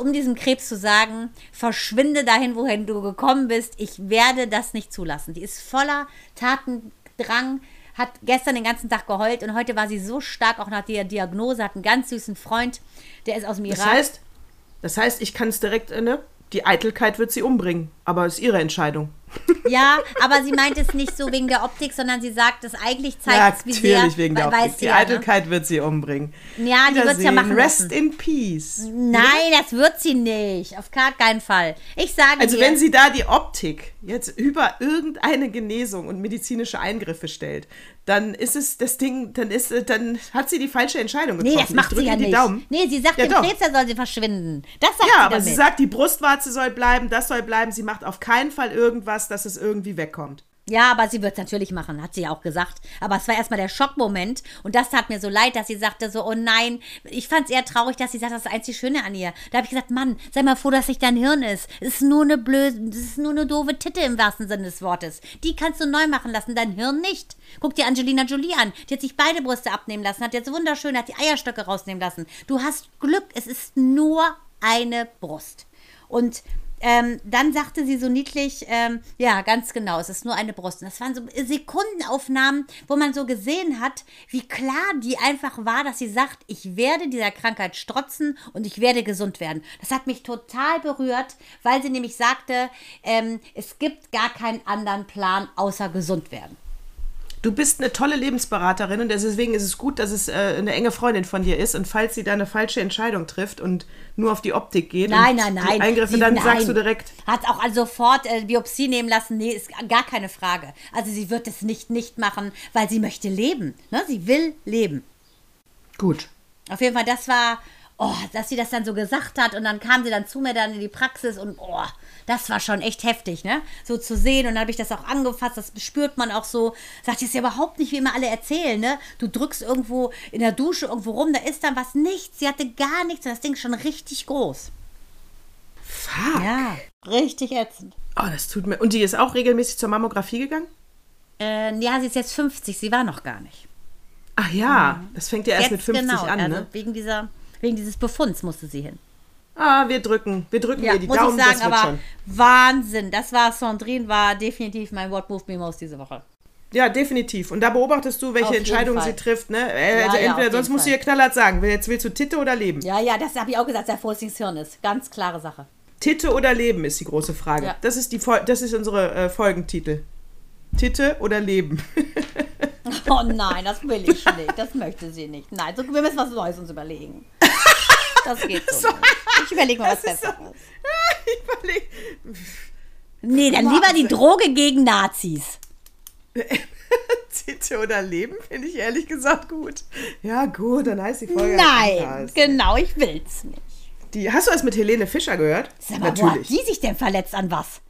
Speaker 2: um diesem Krebs zu sagen, verschwinde dahin, wohin du gekommen bist. Ich werde das nicht zulassen. Die ist voller Tatendrang, hat gestern den ganzen Tag geheult und heute war sie so stark, auch nach der Diagnose, hat einen ganz süßen Freund, der ist aus dem Irak.
Speaker 1: Das heißt, das heißt, ich kann es direkt, äh, ne? Die Eitelkeit wird sie umbringen, aber es ist ihre Entscheidung.
Speaker 2: Ja, aber sie meint es nicht so wegen der Optik, sondern sie sagt, es eigentlich zeigt es, wie sehr.
Speaker 1: natürlich wegen der Optik.
Speaker 2: sie
Speaker 1: Die
Speaker 2: ja, ne?
Speaker 1: Eitelkeit wird sie umbringen.
Speaker 2: Ja, die wird's ja
Speaker 1: Wiedersehen.
Speaker 2: machen
Speaker 1: Rest
Speaker 2: lassen.
Speaker 1: in peace.
Speaker 2: Nein, das wird sie nicht. Auf gar keinen Fall. Ich sage
Speaker 1: Also
Speaker 2: dir,
Speaker 1: wenn sie da die Optik jetzt über irgendeine Genesung und medizinische Eingriffe stellt, dann ist es das Ding, dann ist äh, dann hat sie die falsche Entscheidung getroffen.
Speaker 2: Nee, das macht sie ja
Speaker 1: die
Speaker 2: nicht.
Speaker 1: Daumen.
Speaker 2: Nee, sie sagt
Speaker 1: Ja,
Speaker 2: dem
Speaker 1: doch.
Speaker 2: Krebs, soll sie verschwinden. Das sagt
Speaker 1: Ja,
Speaker 2: sie
Speaker 1: aber
Speaker 2: damit.
Speaker 1: sie sagt, die Brustwarze soll bleiben, das soll bleiben. Sie macht auf keinen Fall irgendwas, dass es irgendwie wegkommt.
Speaker 2: Ja, aber sie wird es natürlich machen, hat sie ja auch gesagt. Aber es war erstmal der Schockmoment. Und das tat mir so leid, dass sie sagte so, oh nein. Ich fand es eher traurig, dass sie sagt, das ist das einzig Schöne an ihr. Da habe ich gesagt, Mann, sei mal froh, dass nicht dein Hirn ist. Es ist nur eine blöde, es ist nur eine doofe Titte im wahrsten Sinne des Wortes. Die kannst du neu machen lassen, dein Hirn nicht. Guck dir Angelina Jolie an. Die hat sich beide Brüste abnehmen lassen, hat jetzt wunderschön, hat die Eierstöcke rausnehmen lassen. Du hast Glück, es ist nur eine Brust. Und ähm, dann sagte sie so niedlich, ähm, ja, ganz genau, es ist nur eine Brust. Und das waren so Sekundenaufnahmen, wo man so gesehen hat, wie klar die einfach war, dass sie sagt, ich werde dieser Krankheit strotzen und ich werde gesund werden. Das hat mich total berührt, weil sie nämlich sagte, ähm, es gibt gar keinen anderen Plan außer gesund werden.
Speaker 1: Du bist eine tolle Lebensberaterin und deswegen ist es gut, dass es äh, eine enge Freundin von dir ist. Und falls sie da eine falsche Entscheidung trifft und nur auf die Optik geht
Speaker 2: Nein, nein, nein.
Speaker 1: Eingriffe,
Speaker 2: Sie-
Speaker 1: dann
Speaker 2: nein.
Speaker 1: sagst du direkt,
Speaker 2: Hat auch also sofort äh, Biopsie nehmen lassen. Nee, ist gar keine Frage. Also sie wird es nicht nicht machen, weil sie möchte leben. Ne? Sie will leben.
Speaker 1: gut.
Speaker 2: Auf jeden Fall, das war, oh, dass sie das dann so gesagt hat und dann kam sie dann zu mir dann in die Praxis und oh, das war schon echt heftig, ne? So zu sehen und dann habe ich das auch angefasst, das spürt man auch so. Sagt, das ist ja überhaupt nicht, wie immer alle erzählen, ne? Du drückst irgendwo in der Dusche irgendwo rum, da ist dann was, nichts. Sie hatte gar nichts und das Ding ist schon richtig groß.
Speaker 1: Fuck.
Speaker 2: Ja, richtig ätzend.
Speaker 1: Oh, das tut mir. Und die ist auch regelmäßig zur Mammographie gegangen?
Speaker 2: Äh, ja, sie ist jetzt 50, sie war noch gar nicht.
Speaker 1: Ach ja, das fängt ja erst mit
Speaker 2: Jetzt
Speaker 1: 50
Speaker 2: genau,
Speaker 1: an,
Speaker 2: also
Speaker 1: ne?
Speaker 2: wegen dieser, wegen dieses Befunds musste sie hin.
Speaker 1: Ah, wir drücken, wir drücken
Speaker 2: Ja,
Speaker 1: ihr die
Speaker 2: muss
Speaker 1: Daumen,
Speaker 2: ich sagen, aber
Speaker 1: schon.
Speaker 2: Wahnsinn. Das war Sandrine, war definitiv mein What Moved Me Most diese Woche.
Speaker 1: Ja, definitiv. Und da beobachtest du, welche Entscheidungen sie trifft, ne? Äh,
Speaker 2: Ja,
Speaker 1: also
Speaker 2: ja,
Speaker 1: entweder,
Speaker 2: auf
Speaker 1: sonst musst du ihr knallhart sagen, jetzt willst du Titte oder Leben?
Speaker 2: Ja, ja, das habe ich auch gesagt, dass Fußings Hirn ist. Ganz klare Sache.
Speaker 1: Titte oder Leben ist die große Frage.
Speaker 2: Ja.
Speaker 1: Das ist die das ist unsere äh, Folgentitel. Titte oder Leben? *laughs*
Speaker 2: Oh nein, das will ich nicht. Das möchte sie nicht. Nein, so, wir müssen was Neues uns überlegen. Das geht *laughs* so nicht. Ich überlege mal was
Speaker 1: ist so-
Speaker 2: Besseres. *laughs*
Speaker 1: ich überleg,
Speaker 2: Nee, dann lieber die Droge gegen Nazis. *laughs*
Speaker 1: Titte oder Leben finde ich ehrlich gesagt gut. Ja, gut, dann heißt die Folge.
Speaker 2: Nein, genau, ich will's nicht.
Speaker 1: Die, hast du das mit Helene Fischer gehört?
Speaker 2: Sag mal, wo hat
Speaker 1: Natürlich.
Speaker 2: die sich denn verletzt an was?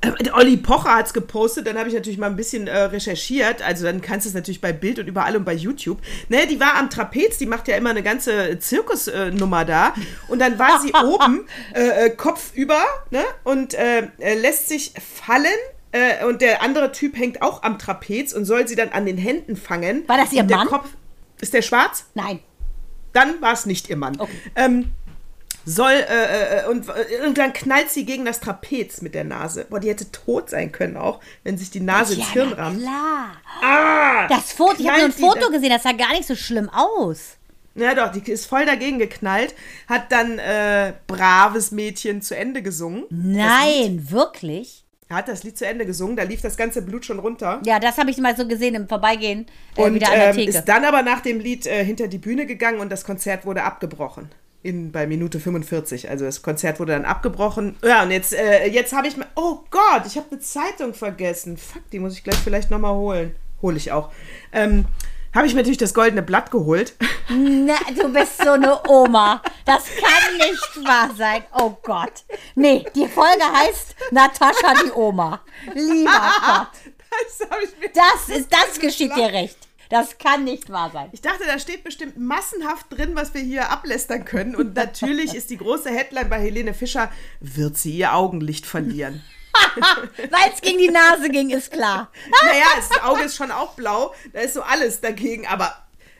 Speaker 1: Äh, Olli Pocher hat es gepostet, dann habe ich natürlich mal ein bisschen äh, recherchiert. Also dann kannst du es natürlich bei Bild und überall und bei YouTube. Ne, die war am Trapez, die macht ja immer eine ganze Zirkusnummer da. Und dann war sie *laughs* oben, äh, äh, Kopf über, ne? Und äh, äh, lässt sich fallen. Äh, und der andere Typ hängt auch am Trapez und soll sie dann an den Händen fangen.
Speaker 2: War das ihr Mann?
Speaker 1: Kopf, ist der schwarz?
Speaker 2: Nein.
Speaker 1: Dann war es nicht ihr Mann. Ähm, soll, äh, äh, und, äh, und dann knallt sie gegen das Trapez mit der Nase. Boah, die hätte tot sein können auch, wenn sich die Nase ins Hirn rammt.
Speaker 2: klar.
Speaker 1: Ah!
Speaker 2: Das Foto, ich habe nur ein Foto
Speaker 1: da-
Speaker 2: gesehen, das sah gar nicht so schlimm aus.
Speaker 1: Ja doch, die ist voll dagegen geknallt, hat dann äh, braves Mädchen zu Ende gesungen.
Speaker 2: Nein, wirklich?
Speaker 1: Hat das Lied zu Ende gesungen, da lief das ganze Blut schon runter.
Speaker 2: Ja, das habe ich mal so gesehen im Vorbeigehen äh,
Speaker 1: und
Speaker 2: wieder an der
Speaker 1: ähm,
Speaker 2: Theke.
Speaker 1: ist dann aber nach dem Lied äh, hinter die Bühne gegangen und das Konzert wurde abgebrochen. In, bei Minute 45. Also das Konzert wurde dann abgebrochen. Ja, und jetzt, äh, jetzt habe ich mal. Oh Gott, ich habe eine Zeitung vergessen. Fuck, die muss ich gleich vielleicht nochmal holen. Hole ich auch. Ähm, habe ich mir natürlich das goldene Blatt geholt.
Speaker 2: Na, du bist so eine Oma. Das kann nicht wahr sein. Oh Gott. Nee, die Folge heißt Natascha die Oma. Lieber *laughs* Gott.
Speaker 1: Das.
Speaker 2: Das ist, das geschieht dir recht. Das kann nicht wahr sein.
Speaker 1: Ich dachte, da steht bestimmt massenhaft drin, was wir hier ablästern können. Und natürlich ist die große Headline bei Helene Fischer, wird sie ihr Augenlicht verlieren. *laughs*
Speaker 2: Weil es gegen die Nase ging, ist klar.
Speaker 1: naja, das Auge ist schon auch blau, da ist so alles dagegen, aber,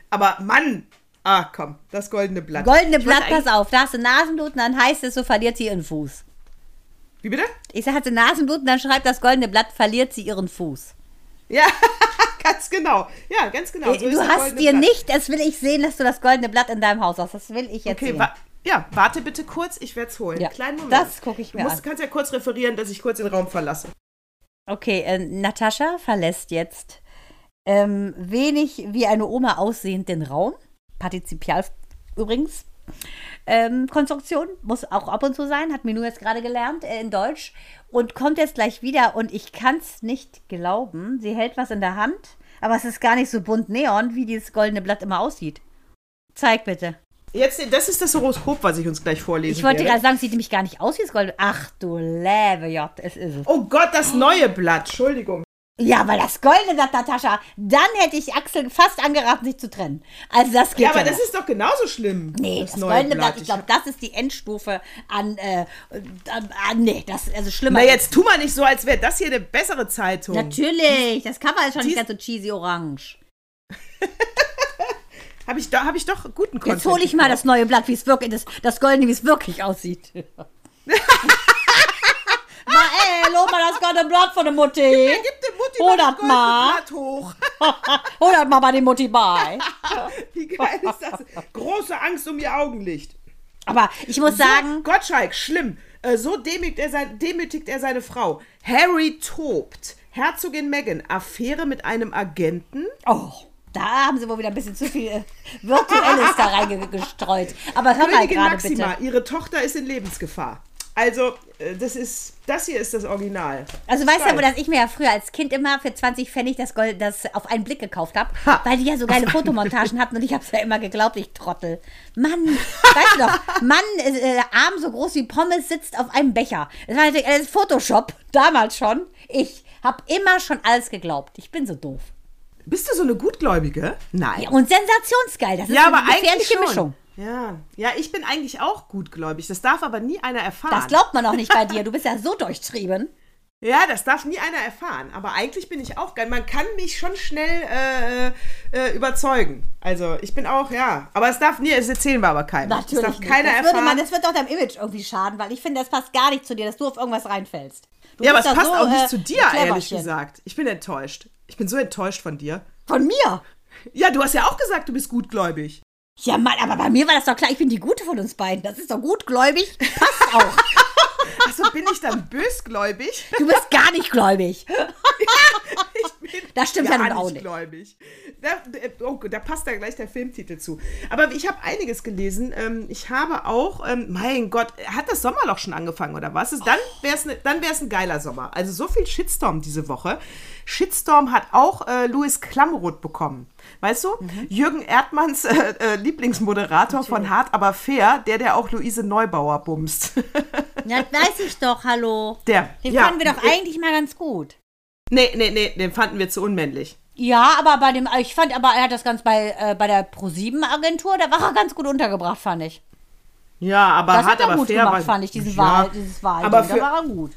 Speaker 1: aber Mann, ah komm, das goldene Blatt.
Speaker 2: Goldene
Speaker 1: Ich
Speaker 2: Blatt, pass auf. Da hast du Nasenbluten, dann heißt es, so verliert sie ihren Fuß.
Speaker 1: Wie bitte?
Speaker 2: Ich sag, hat sie Nasenbluten, dann schreibt das goldene Blatt, verliert sie ihren Fuß.
Speaker 1: Ja, *laughs* ganz genau. Ja, ganz genau. so
Speaker 2: du hast dir
Speaker 1: Blatt.
Speaker 2: nicht, das will ich sehen, dass du das goldene Blatt in deinem Haus hast. Das will ich jetzt
Speaker 1: Okay,
Speaker 2: sehen.
Speaker 1: wa ja, warte bitte kurz, ich werde es holen.
Speaker 2: Ja,
Speaker 1: Kleinen Moment.
Speaker 2: das guck ich
Speaker 1: du
Speaker 2: mir
Speaker 1: musst,
Speaker 2: an.
Speaker 1: kannst ja kurz referieren, dass ich kurz den Raum verlasse.
Speaker 2: Okay, äh, Natascha verlässt jetzt ähm, wenig wie eine Oma aussehend den Raum. Partizipial übrigens. Ähm, Konstruktion muss auch ab und zu sein, hat Minu jetzt gerade gelernt äh, in Deutsch und kommt jetzt gleich wieder und ich kann es nicht glauben. Sie hält was in der Hand, aber es ist gar nicht so bunt neon, wie dieses goldene Blatt immer aussieht. Zeig bitte.
Speaker 1: Jetzt, das ist das Horoskop, was ich uns gleich vorlesen
Speaker 2: Ich wollte gerade sagen, es sieht nämlich gar nicht aus wie das goldene. Ach du J, es ist es.
Speaker 1: Oh Gott, das neue Blatt, Entschuldigung.
Speaker 2: Ja, weil das goldene Blatt, Natascha, dann hätte ich Axel fast angeraten, sich zu trennen. Also das geht
Speaker 1: Ja,
Speaker 2: ja,
Speaker 1: aber das
Speaker 2: noch.
Speaker 1: ist doch genauso schlimm.
Speaker 2: Nee, das, goldene Blatt, ich glaube, das ist die Endstufe an, äh, an, an nee, das, also schlimmer.
Speaker 1: Na, jetzt tu mal nicht so, als wäre das hier eine bessere Zeitung.
Speaker 2: Natürlich, das Cover ist schon nicht ganz so cheesy orange. *laughs*
Speaker 1: Habe ich, hab ich doch guten Content.
Speaker 2: Jetzt hole ich mal das neue Blatt, wie es wirklich, das, das goldene, wie es wirklich aussieht. *laughs* mal, ey, lob mal das goldene Blatt von der Mutti.
Speaker 1: Gib dem Mutti mal
Speaker 2: mal.
Speaker 1: Blatt hoch. *laughs*
Speaker 2: Das mal bei der Mutti bei. *laughs*
Speaker 1: Wie geil ist das? Große Angst um ihr Augenlicht.
Speaker 2: Aber ich muss sagen,
Speaker 1: So, Gottschalk, schlimm. Äh, So demütigt er, sein, demütigt er seine Frau. Harry tobt. Herzogin Meghan, Affäre mit einem Agenten.
Speaker 2: Oh, da haben sie wohl wieder ein bisschen zu viel äh, Virtuelles da reingestreut. Aber hör mal
Speaker 1: Königin
Speaker 2: gerade
Speaker 1: Maxima,
Speaker 2: bitte.
Speaker 1: ihre Tochter ist in Lebensgefahr. Also, äh, das ist, das hier ist das Original.
Speaker 2: Also weißt du
Speaker 1: Geil.
Speaker 2: aber, dass ich mir ja früher als Kind immer für 20 Pfennig das Gold, das auf einen Blick gekauft habe,
Speaker 1: Ha.
Speaker 2: weil die ja so geile Fotomontagen hatten und ich habe es ja immer geglaubt, ich Trottel. Mann, weißt du doch, Mann, äh, Arm so groß wie Pommes sitzt auf einem Becher. Das war natürlich alles Photoshop, damals schon. Ich habe immer schon alles geglaubt. Ich bin so doof.
Speaker 1: Bist du so eine Gutgläubige? Nein.
Speaker 2: Und sensationsgeil, das ist
Speaker 1: Ja,
Speaker 2: eine
Speaker 1: aber eigentlich
Speaker 2: gefährliche
Speaker 1: schon.
Speaker 2: Mischung.
Speaker 1: Ja. ja, ich bin eigentlich auch gutgläubig. Das darf aber nie einer erfahren.
Speaker 2: Das glaubt man auch nicht bei dir. Du bist ja so durchtrieben.
Speaker 1: Ja, das darf nie einer erfahren. Aber eigentlich bin ich auch geil. Man kann mich schon schnell äh, äh, überzeugen. Also ich bin auch, ja. Aber es darf nie, es erzählen wir aber keinem.
Speaker 2: Natürlich.
Speaker 1: Es darf keiner
Speaker 2: das, würde
Speaker 1: erfahren.
Speaker 2: man, das wird doch deinem Image irgendwie schaden, weil ich finde, das passt gar nicht zu dir, dass du auf irgendwas reinfällst. Du
Speaker 1: ja, aber es passt
Speaker 2: so,
Speaker 1: auch nicht
Speaker 2: äh,
Speaker 1: zu dir, ehrlich gesagt. Ich bin enttäuscht. Ich bin so enttäuscht von dir.
Speaker 2: Von mir?
Speaker 1: Ja, du hast ja auch gesagt, du bist gutgläubig.
Speaker 2: Ja, Mann, aber bei mir war das doch klar, ich bin die Gute von uns beiden. Das ist doch gutgläubig. Passt *laughs* auch.
Speaker 1: Achso, bin ich dann bösgläubig?
Speaker 2: Du bist gar nicht gläubig. *laughs* *laughs*
Speaker 1: Ich bin *laughs*
Speaker 2: Das stimmt ja nun auch
Speaker 1: nicht gläubig. Da, oh, da passt da gleich der Filmtitel zu. Aber ich habe einiges gelesen. Ähm, ich habe auch, ähm, mein Gott, hat das Sommerloch schon angefangen oder was? Dann wäre es ne, dann wär's ein geiler Sommer. Also so viel Shitstorm diese Woche. Shitstorm hat auch äh, Louis Klamroth bekommen. Weißt du? Jürgen Erdmanns äh, äh, Lieblingsmoderator von Hart aber fair, der, der auch Luise Neubauer bumst.
Speaker 2: Ja, weiß ich doch, hallo.
Speaker 1: Der,
Speaker 2: Den
Speaker 1: ja.
Speaker 2: fanden wir doch eigentlich mal ganz gut.
Speaker 1: Nee, nee, nee, den fanden wir zu unmännlich.
Speaker 2: Ja, aber bei dem, ich fand aber, er hat das ganz bei, äh, bei der Pro7-Agentur, da war er ganz gut untergebracht, fand ich.
Speaker 1: Ja, aber
Speaker 2: Das
Speaker 1: Hart
Speaker 2: hat er
Speaker 1: aber
Speaker 2: gut
Speaker 1: fair
Speaker 2: gemacht, fand ich, diesen
Speaker 1: ja,
Speaker 2: Wahl, dieses Wahl.
Speaker 1: aber
Speaker 2: da
Speaker 1: für-
Speaker 2: war er gut.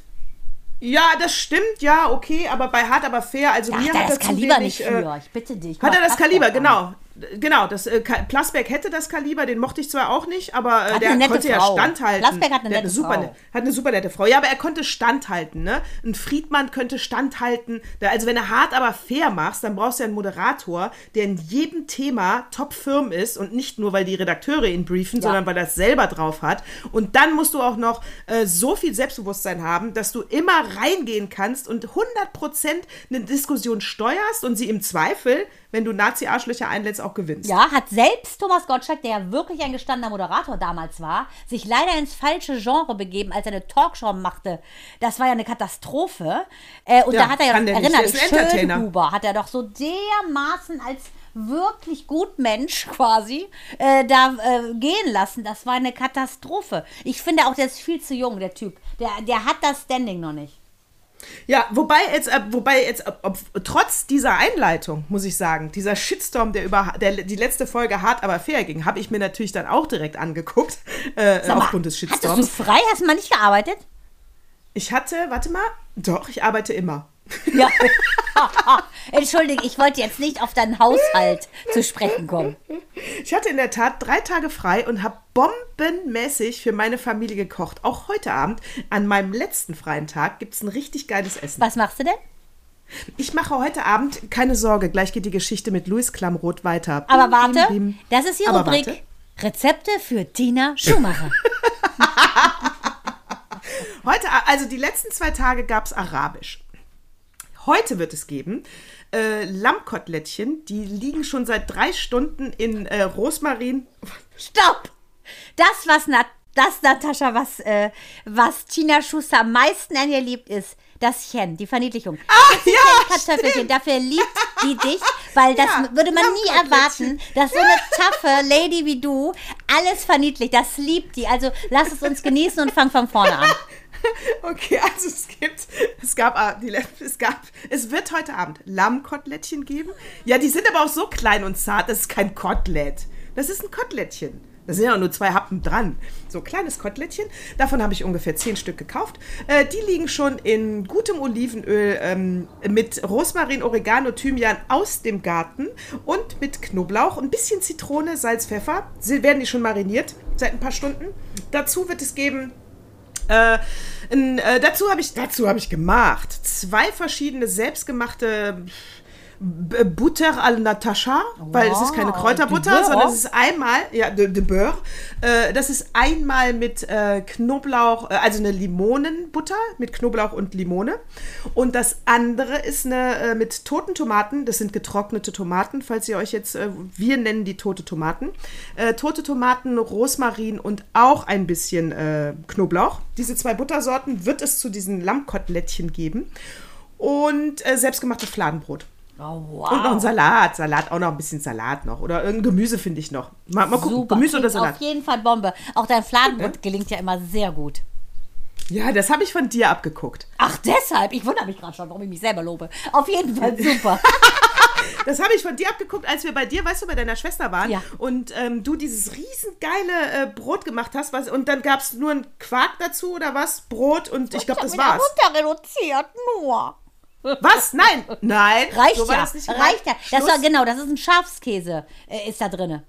Speaker 1: Ja, das stimmt, ja, okay, aber bei Hart aber fair, also
Speaker 2: Da
Speaker 1: mir
Speaker 2: hat er
Speaker 1: hat
Speaker 2: das
Speaker 1: er
Speaker 2: Kaliber
Speaker 1: wenig,
Speaker 2: nicht
Speaker 1: äh,
Speaker 2: für, ich bitte dich.
Speaker 1: Hat er das Kaliber,
Speaker 2: Kaliber,
Speaker 1: genau. Genau, das äh, Plasberg hätte das Kaliber, den mochte ich zwar auch nicht, aber äh, der konnte ja
Speaker 2: Frau.
Speaker 1: standhalten.
Speaker 2: Plasberg hat eine
Speaker 1: Der
Speaker 2: nette
Speaker 1: super,
Speaker 2: Frau.
Speaker 1: ne- Hat eine super nette Frau. Ja, aber er konnte standhalten, ne? Ein Friedmann könnte standhalten. Also wenn du hart aber fair machst, dann brauchst du ja einen Moderator, der in jedem Thema top firm ist und nicht nur, weil die Redakteure ihn briefen,
Speaker 2: Ja.
Speaker 1: sondern weil er es selber drauf hat. Und dann musst du auch noch äh, so viel Selbstbewusstsein haben, dass du immer reingehen kannst und 100% eine Diskussion steuerst und sie im Zweifel, wenn du Nazi-Arschlöcher einlädst, auch gewinnst.
Speaker 2: Ja, hat selbst Thomas Gottschalk, der ja wirklich ein gestandener Moderator damals war, sich leider ins falsche Genre begeben, als er eine Talkshow machte. Das war ja eine Katastrophe. Äh, und
Speaker 1: Ja,
Speaker 2: da hat er ja,
Speaker 1: nicht.
Speaker 2: erinnert dich. Schönhuber, hat er doch so dermaßen als wirklich gut Mensch *laughs* quasi äh, da äh, gehen lassen. Das war eine Katastrophe. Ich finde auch, der ist viel zu jung, der Typ. Der, der hat das Standing noch nicht.
Speaker 1: Ja, wobei jetzt, äh, wobei jetzt, ob, trotz dieser Einleitung, muss ich sagen, dieser Shitstorm, der über der, die letzte Folge hart aber fair ging, habe ich mir natürlich dann auch direkt angeguckt, *laughs* äh,
Speaker 2: mal,
Speaker 1: aufgrund des
Speaker 2: Hattest
Speaker 1: Shitstorms.
Speaker 2: du frei? Hast du mal nicht gearbeitet?
Speaker 1: Ich hatte, warte mal, doch, ich arbeite immer.
Speaker 2: Ja. *laughs* Entschuldige, ich wollte jetzt nicht auf deinen Haushalt zu sprechen kommen.
Speaker 1: Ich hatte in der Tat drei Tage frei und habe bombenmäßig für meine Familie gekocht. Auch heute Abend, an meinem letzten freien Tag, gibt es ein richtig geiles Essen.
Speaker 2: Was machst du denn?
Speaker 1: Ich mache heute Abend, keine Sorge, gleich geht die Geschichte mit Luis Klamroth weiter.
Speaker 2: Aber
Speaker 1: Bim,
Speaker 2: warte,
Speaker 1: bim, bim.
Speaker 2: das ist die
Speaker 1: Aber
Speaker 2: Rubrik
Speaker 1: warte.
Speaker 2: Rezepte für Tina Schumacher. *laughs*
Speaker 1: Heute, also die letzten zwei Tage gab es Arabisch. Heute wird es geben äh, Lammkotelettchen, die liegen schon seit drei Stunden in äh, Rosmarin.
Speaker 2: Stopp! Das, was, Nat das Natascha, was, äh, was Tina Schuster am meisten an ihr liebt, ist das Chen, die Verniedlichung.
Speaker 1: Ah, ja,
Speaker 2: Kartoffelchen, dafür liebt die dich, weil das
Speaker 1: Ja,
Speaker 2: würde man nie erwarten, dass so eine taffe Lady wie du alles verniedlicht. Das liebt die. Also lass es uns genießen und fang von vorne an. *laughs* *laughs*
Speaker 1: Okay, also es gibt, es gab, le- es gab, es wird heute Abend Lammkotelettchen geben. Ja, die sind aber auch so klein und zart, das ist kein Kotelett. Das ist ein Kotelettchen. Da sind ja nur zwei Happen dran. So kleines Kotelettchen. Davon habe ich ungefähr zehn Stück gekauft. Äh, die liegen schon in gutem Olivenöl ähm, mit Rosmarin, Oregano, Thymian aus dem Garten und mit Knoblauch, ein bisschen Zitrone, Salz, Pfeffer. Sie werden die schon mariniert seit ein paar Stunden. Dazu wird es geben äh, n, äh, dazu habe ich, dazu habe ich gemacht. Zwei verschiedene selbstgemachte Butter al Natascha, weil es ist keine
Speaker 2: Wow,
Speaker 1: Kräuterbutter, sondern es ist einmal, ja, de, de beurre, äh, das ist einmal mit äh, Knoblauch, äh, also eine Limonenbutter mit Knoblauch und Limone. Und das andere ist eine äh, mit toten Tomaten, das sind getrocknete Tomaten, falls ihr euch jetzt, äh, wir nennen die tote Tomaten. Tote Tomaten, Rosmarin und auch ein bisschen Knoblauch. Diese zwei Buttersorten wird es zu diesen Lammkotelettchen geben. Und selbstgemachtes Fladenbrot.
Speaker 2: Oh,
Speaker 1: Und noch ein
Speaker 2: wow.
Speaker 1: Salat. Salat, auch noch ein bisschen Salat noch. Oder irgendein Gemüse finde ich noch. Mal, mal gucken.
Speaker 2: Super.
Speaker 1: Gemüse oder
Speaker 2: Klingt
Speaker 1: Salat.
Speaker 2: Auf jeden Fall Bombe. Auch dein Fladenbrot gelingt ja immer sehr gut.
Speaker 1: Ja, das habe ich von dir abgeguckt.
Speaker 2: Ach, deshalb. Ich wundere mich gerade schon, warum ich mich selber lobe. Auf jeden Fall super. *laughs*
Speaker 1: Das habe ich von dir abgeguckt, als wir bei dir, weißt du, bei deiner Schwester waren.
Speaker 2: Ja.
Speaker 1: Und ähm, du dieses riesengeile äh, Brot gemacht hast. Was, und dann gab es nur einen Quark dazu oder was? Brot und ich glaube, das war's.
Speaker 2: runter reduziert, nur.
Speaker 1: Was? Nein. Nein.
Speaker 2: Reicht
Speaker 1: so
Speaker 2: ja.
Speaker 1: das nicht gemeint.
Speaker 2: Reicht ja. Das war genau, das ist ein Schafskäse, äh, ist da drin.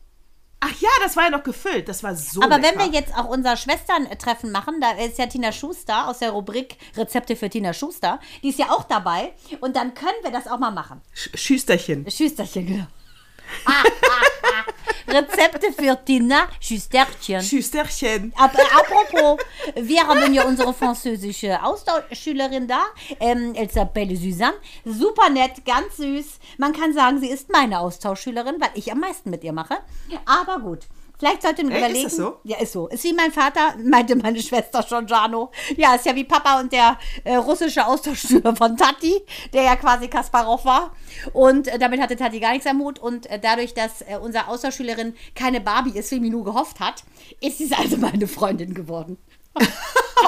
Speaker 1: Ach ja, das war ja noch gefüllt. Das war so
Speaker 2: Aber
Speaker 1: lecker.
Speaker 2: wenn wir jetzt auch unser Schwesterntreffen machen, da ist ja Tina Schuster aus der Rubrik Rezepte für Tina Schuster, die ist ja auch dabei. Und dann können wir das auch mal machen.
Speaker 1: Sch Schüsterchen.
Speaker 2: Schüsterchen, genau. *laughs* Rezepte für Tina Schüsterchen.
Speaker 1: Schüsterchen.
Speaker 2: Aber apropos, wir haben ja unsere französische Austauschschülerin da. Ähm, elle s'appelle Suzanne. Super nett, ganz süß. Man kann sagen, sie ist meine Austauschschülerin, weil ich am meisten mit ihr mache. Aber gut. Vielleicht sollte man
Speaker 1: Echt?
Speaker 2: überlegen.
Speaker 1: Ist das so?
Speaker 2: Ja, ist so. Ist wie mein Vater, *laughs* meinte meine Schwester schon, Jano. Ja, ist ja wie Papa und der äh, russische Austauschschüler von Tati, der ja quasi Kasparov war. Und äh, damit hatte Tati gar nichts am Hut. Und äh, dadurch, dass äh, unsere Austauschschülerin keine Barbie ist, wie Minou gehofft hat, ist sie also meine Freundin geworden. *laughs*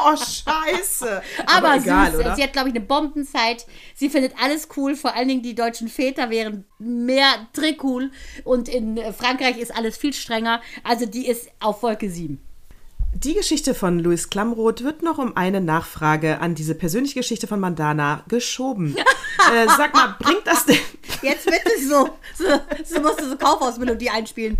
Speaker 1: Oh, scheiße.
Speaker 2: Aber,
Speaker 1: egal,
Speaker 2: süß.
Speaker 1: oder?
Speaker 2: Sie hat, glaube ich, eine Bombenzeit. Sie findet alles cool. Vor allen Dingen die deutschen Väter wären mehr trickcool. Und in Frankreich ist alles viel strenger. Also die ist auf Wolke 7.
Speaker 1: Die Geschichte von Louis Klamroth wird noch um eine Nachfrage an diese persönliche Geschichte von Mandana geschoben. äh, sag mal, bringt das denn...
Speaker 2: Jetzt wird es so. So, so musst du so Kaufhausmelodie einspielen.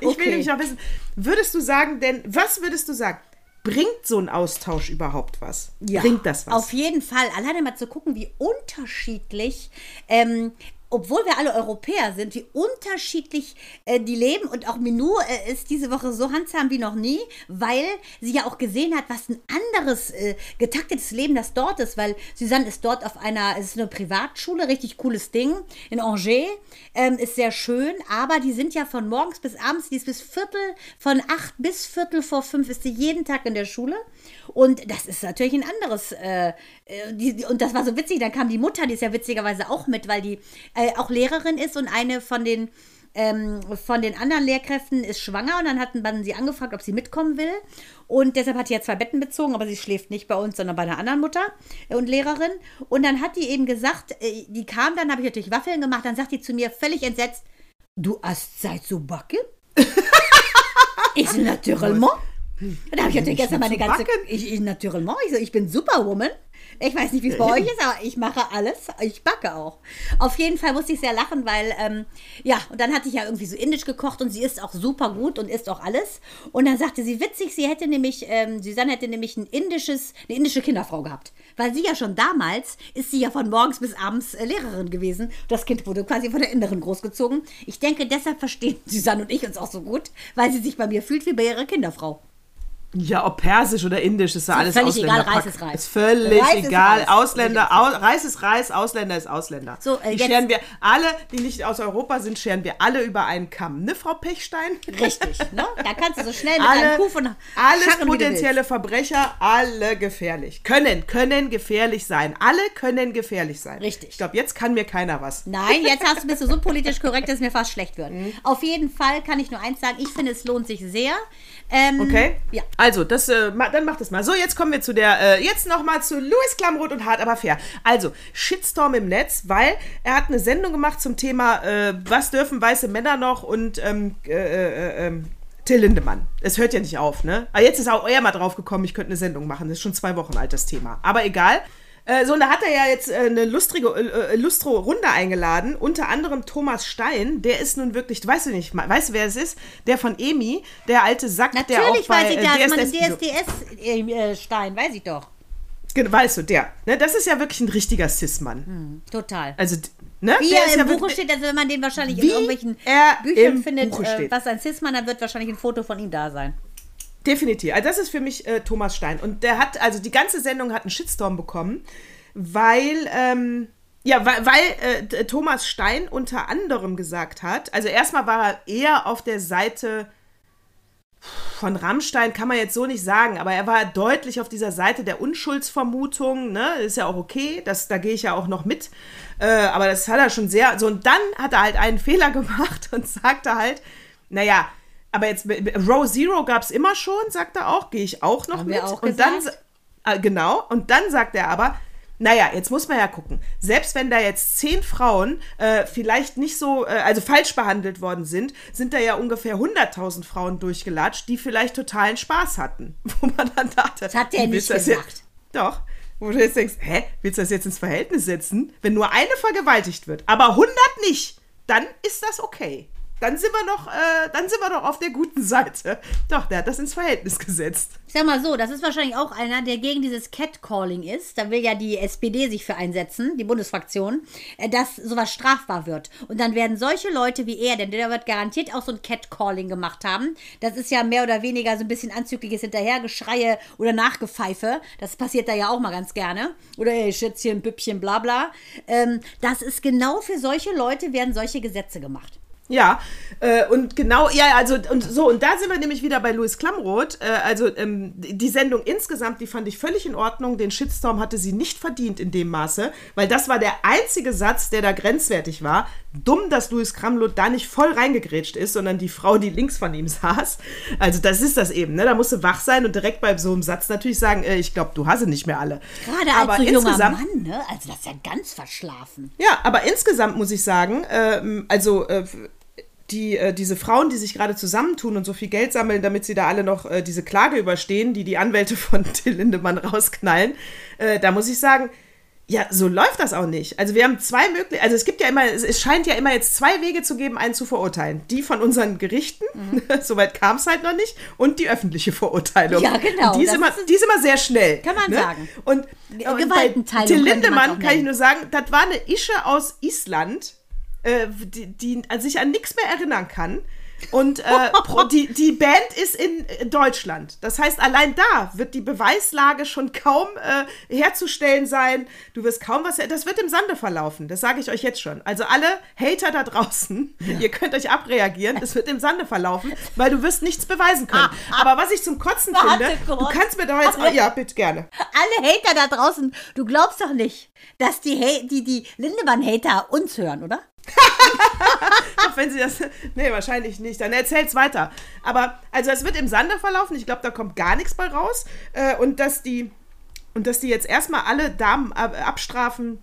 Speaker 1: Ich will nämlich auch wissen, würdest du sagen denn, was würdest du sagen? Bringt so ein Austausch überhaupt was? Bringt das was?
Speaker 2: Auf jeden Fall. Alleine mal zu gucken, wie unterschiedlich, ähm, obwohl wir alle Europäer sind, wie unterschiedlich äh, die leben. Und auch Minou äh, ist diese Woche so handsam wie noch nie, weil sie ja auch gesehen hat, was ein anderes äh, getaktetes Leben das dort ist. Weil Suzanne ist dort auf einer, es ist eine Privatschule, richtig cooles Ding in Angers. Ähm, ist sehr schön, aber die sind ja von morgens bis abends, die ist bis Viertel, von acht bis Viertel vor fünf ist sie jeden Tag in der Schule. Und das ist natürlich ein anderes. Äh, äh, die, die- und das war so witzig. Dann kam die Mutter, die ist ja witzigerweise auch mit, weil die äh, auch Lehrerin ist und eine von den. Ähm, von den anderen Lehrkräften ist schwanger und dann hatten man sie angefragt, ob sie mitkommen will. Und deshalb hat die ja zwei Betten bezogen, aber sie schläft nicht bei uns, sondern bei einer anderen Mutter äh, und Lehrerin. Und dann hat die eben gesagt, äh, die kam, dann habe ich natürlich Waffeln gemacht, dann sagt die zu mir völlig entsetzt, du hast Zeit zu backen? *laughs* ich so, naturellement. Und da habe ich natürlich gestern meine ganze. Ich, ich, naturellement. Ich so, ich bin Superwoman. Ich weiß nicht, wie es bei euch ist, aber ich mache alles. Ich backe auch. Auf jeden Fall musste ich sehr lachen, weil, ähm, ja, und dann hatte ich ja irgendwie so indisch gekocht und sie isst auch super gut und isst auch alles. Und dann sagte sie, witzig, sie hätte nämlich, ähm, Susanne hätte nämlich ein indisches, eine indische Kinderfrau gehabt. Weil sie ja schon damals, ist sie ja von morgens bis abends äh, Lehrerin gewesen. Das Kind wurde quasi von der Inderin großgezogen. Ich denke, deshalb verstehen Susanne und ich uns auch so gut, weil sie sich bei mir fühlt wie bei ihrer Kinderfrau.
Speaker 1: Ja, ob persisch oder indisch, ist ja alles
Speaker 2: völlig
Speaker 1: Ausländer.
Speaker 2: egal, Reis ist Reis.
Speaker 1: Ist völlig
Speaker 2: Reis ist
Speaker 1: egal.
Speaker 2: Reis.
Speaker 1: Ausländer, au, Reis ist Reis, Ausländer ist Ausländer.
Speaker 2: So, äh,
Speaker 1: die scheren wir alle, die nicht aus Europa sind, scheren wir alle über einen Kamm. Ne, Frau Pechstein?
Speaker 2: Richtig, *laughs* ne? Da kannst du so schnell mit
Speaker 1: alle,
Speaker 2: einem Kuh von
Speaker 1: alles
Speaker 2: scharren,
Speaker 1: potenzielle Verbrecher, alle gefährlich. Können, können gefährlich sein. Alle können gefährlich sein.
Speaker 2: Richtig.
Speaker 1: Ich glaube, jetzt kann mir keiner was.
Speaker 2: Nein, *laughs* jetzt hast du, bist du so politisch korrekt, dass es mir fast schlecht wird.
Speaker 1: Mhm.
Speaker 2: Auf jeden Fall kann ich nur eins sagen, ich finde, es lohnt sich sehr. Ähm,
Speaker 1: Okay?
Speaker 2: Ja.
Speaker 1: Also, das, äh, dann mach das mal. So, jetzt kommen wir zu der, äh, jetzt nochmal zu Louis Klamroth und Hart aber fair. Also, Shitstorm im Netz, weil er hat eine Sendung gemacht zum Thema, äh, was dürfen weiße Männer noch und ähm, äh, äh, ähm, Till Lindemann. Es hört ja nicht auf, ne? Aber jetzt ist auch er mal drauf gekommen, ich könnte eine Sendung machen. Das ist schon zwei Wochen alt, das Thema. Aber egal. Äh, so, und da hat er ja jetzt äh, eine lustrige, äh, lustro Runde eingeladen, unter anderem Thomas Stein, der ist nun wirklich, weißt du nicht, weißt du, wer es ist? Der von Emi, der alte Sack, der auch
Speaker 2: Natürlich
Speaker 1: bei
Speaker 2: weiß ich
Speaker 1: äh,
Speaker 2: das, man
Speaker 1: DSDS
Speaker 2: DSDS-Stein, weiß ich doch.
Speaker 1: Weißt du, der. Ne, das ist ja wirklich ein richtiger Cis-Mann.
Speaker 2: Total.
Speaker 1: Also, ne?
Speaker 2: Wie
Speaker 1: der
Speaker 2: er im
Speaker 1: ja
Speaker 2: Buche steht, also wenn man den wahrscheinlich in irgendwelchen
Speaker 1: er
Speaker 2: Büchern findet, was ein Cis-Mann, dann wird wahrscheinlich ein Foto von ihm da sein.
Speaker 1: Definitiv. Also das ist für mich äh, Thomas Stein. Und der hat, also die ganze Sendung hat einen Shitstorm bekommen, weil, ähm, ja, weil, weil äh, Thomas Stein unter anderem gesagt hat, also erstmal war er eher auf der Seite von Rammstein, kann man jetzt so nicht sagen, aber er war deutlich auf dieser Seite der Unschuldsvermutung, ne, ist ja auch okay, das, da gehe ich ja auch noch mit, äh, aber das hat er schon sehr, so und dann hat er halt einen *laughs* Fehler gemacht und sagte halt, naja, aber jetzt, Row Zero gab es immer schon, sagt er auch, gehe ich auch noch
Speaker 2: Haben
Speaker 1: mit.
Speaker 2: auch
Speaker 1: und dann, äh, genau, und dann sagt er aber, naja, jetzt muss man ja gucken. Selbst wenn da jetzt zehn Frauen äh, vielleicht nicht so, äh, also falsch behandelt worden sind, sind da ja ungefähr 100.000 Frauen durchgelatscht, die vielleicht totalen Spaß hatten. *laughs* Wo man dann dachte,
Speaker 2: Das hat der nicht gesagt.
Speaker 1: Jetzt, doch. Wo du jetzt denkst, hä, willst du das jetzt ins Verhältnis setzen? Wenn nur eine vergewaltigt wird, aber 100 nicht, dann ist das okay. Dann sind wir noch, äh, dann sind wir doch auf der guten Seite. Doch, der hat das ins Verhältnis gesetzt.
Speaker 2: Ich sag mal so, das ist wahrscheinlich auch einer, der gegen dieses Catcalling ist. Da will ja die SPD sich für einsetzen, die Bundesfraktion, äh, dass sowas strafbar wird. Und dann werden solche Leute wie er, denn der wird garantiert auch so ein Catcalling gemacht haben. Das ist ja mehr oder weniger so ein bisschen anzügliches Hinterhergeschreie oder Nachgepfeife. Das passiert da ja auch mal ganz gerne. Oder ey, Schätzchen, Püppchen, bla bla. Ähm, das ist genau für solche Leute werden solche Gesetze gemacht.
Speaker 1: Ja, äh, und genau, ja, also und so, und da sind wir nämlich wieder bei Louis Klamroth. Äh, also ähm, die Sendung insgesamt, die fand ich völlig in Ordnung. Den Shitstorm hatte sie nicht verdient in dem Maße, weil das war der einzige Satz, der da grenzwertig war. Dumm, dass Louis Klamroth da nicht voll reingegrätscht ist, sondern die Frau, die links von ihm saß. Also das ist das eben, ne? Da musst du wach sein und direkt bei so einem Satz natürlich sagen, äh, ich glaube, du hasse nicht mehr alle.
Speaker 2: Gerade
Speaker 1: aber
Speaker 2: als so junger
Speaker 1: insgesamt,
Speaker 2: Mann, ne? Also das ist ja ganz verschlafen.
Speaker 1: ja, aber insgesamt muss ich sagen, ähm, also äh, die, äh, diese Frauen, die sich gerade zusammentun und so viel Geld sammeln, damit sie da alle noch äh, diese Klage überstehen, die die Anwälte von *laughs* Till Lindemann rausknallen, äh, da muss ich sagen, ja, so läuft das auch nicht. Also wir haben zwei Möglichkeiten, also es gibt ja immer, es, scheint ja immer jetzt zwei Wege zu geben, einen zu verurteilen. Die von unseren Gerichten, *laughs* soweit kam es halt noch nicht, und die öffentliche Verurteilung.
Speaker 2: Ja, genau,
Speaker 1: Und Die ist, immer,
Speaker 2: ist-
Speaker 1: die ist immer sehr schnell.
Speaker 2: Kann man
Speaker 1: ne?
Speaker 2: sagen.
Speaker 1: Und, und
Speaker 2: Gewaltenteilung
Speaker 1: Till Lindemann kann ich nur sagen, das war eine Ische aus Island, äh, die, die an sich an nichts mehr erinnern kann. Und äh, pro- die, die Band ist in äh, Deutschland. Das heißt, allein da wird die Beweislage schon kaum äh, herzustellen sein. Du wirst kaum was. Das wird im Sande verlaufen. Das sage ich euch jetzt schon. Also alle Hater da draußen, ihr könnt euch abreagieren. Es wird im Sande verlaufen, weil du wirst nichts beweisen können. Aber was ich zum Kotzen
Speaker 2: Ah,
Speaker 1: finde, du kannst mir doch jetzt.
Speaker 2: Alle-
Speaker 1: ja, bitte gerne.
Speaker 2: Alle Hater da draußen, du glaubst doch nicht, dass die, Ha- die, die Lindemann-Hater uns hören, oder? *laughs*
Speaker 1: Auch wenn sie das. Nee, wahrscheinlich nicht. Dann erzähl's weiter. Aber, also, es wird im Sande verlaufen. Ich glaube, da kommt gar nichts bei raus. Äh, und dass die. Und dass die jetzt erstmal alle Damen ab, abstrafen,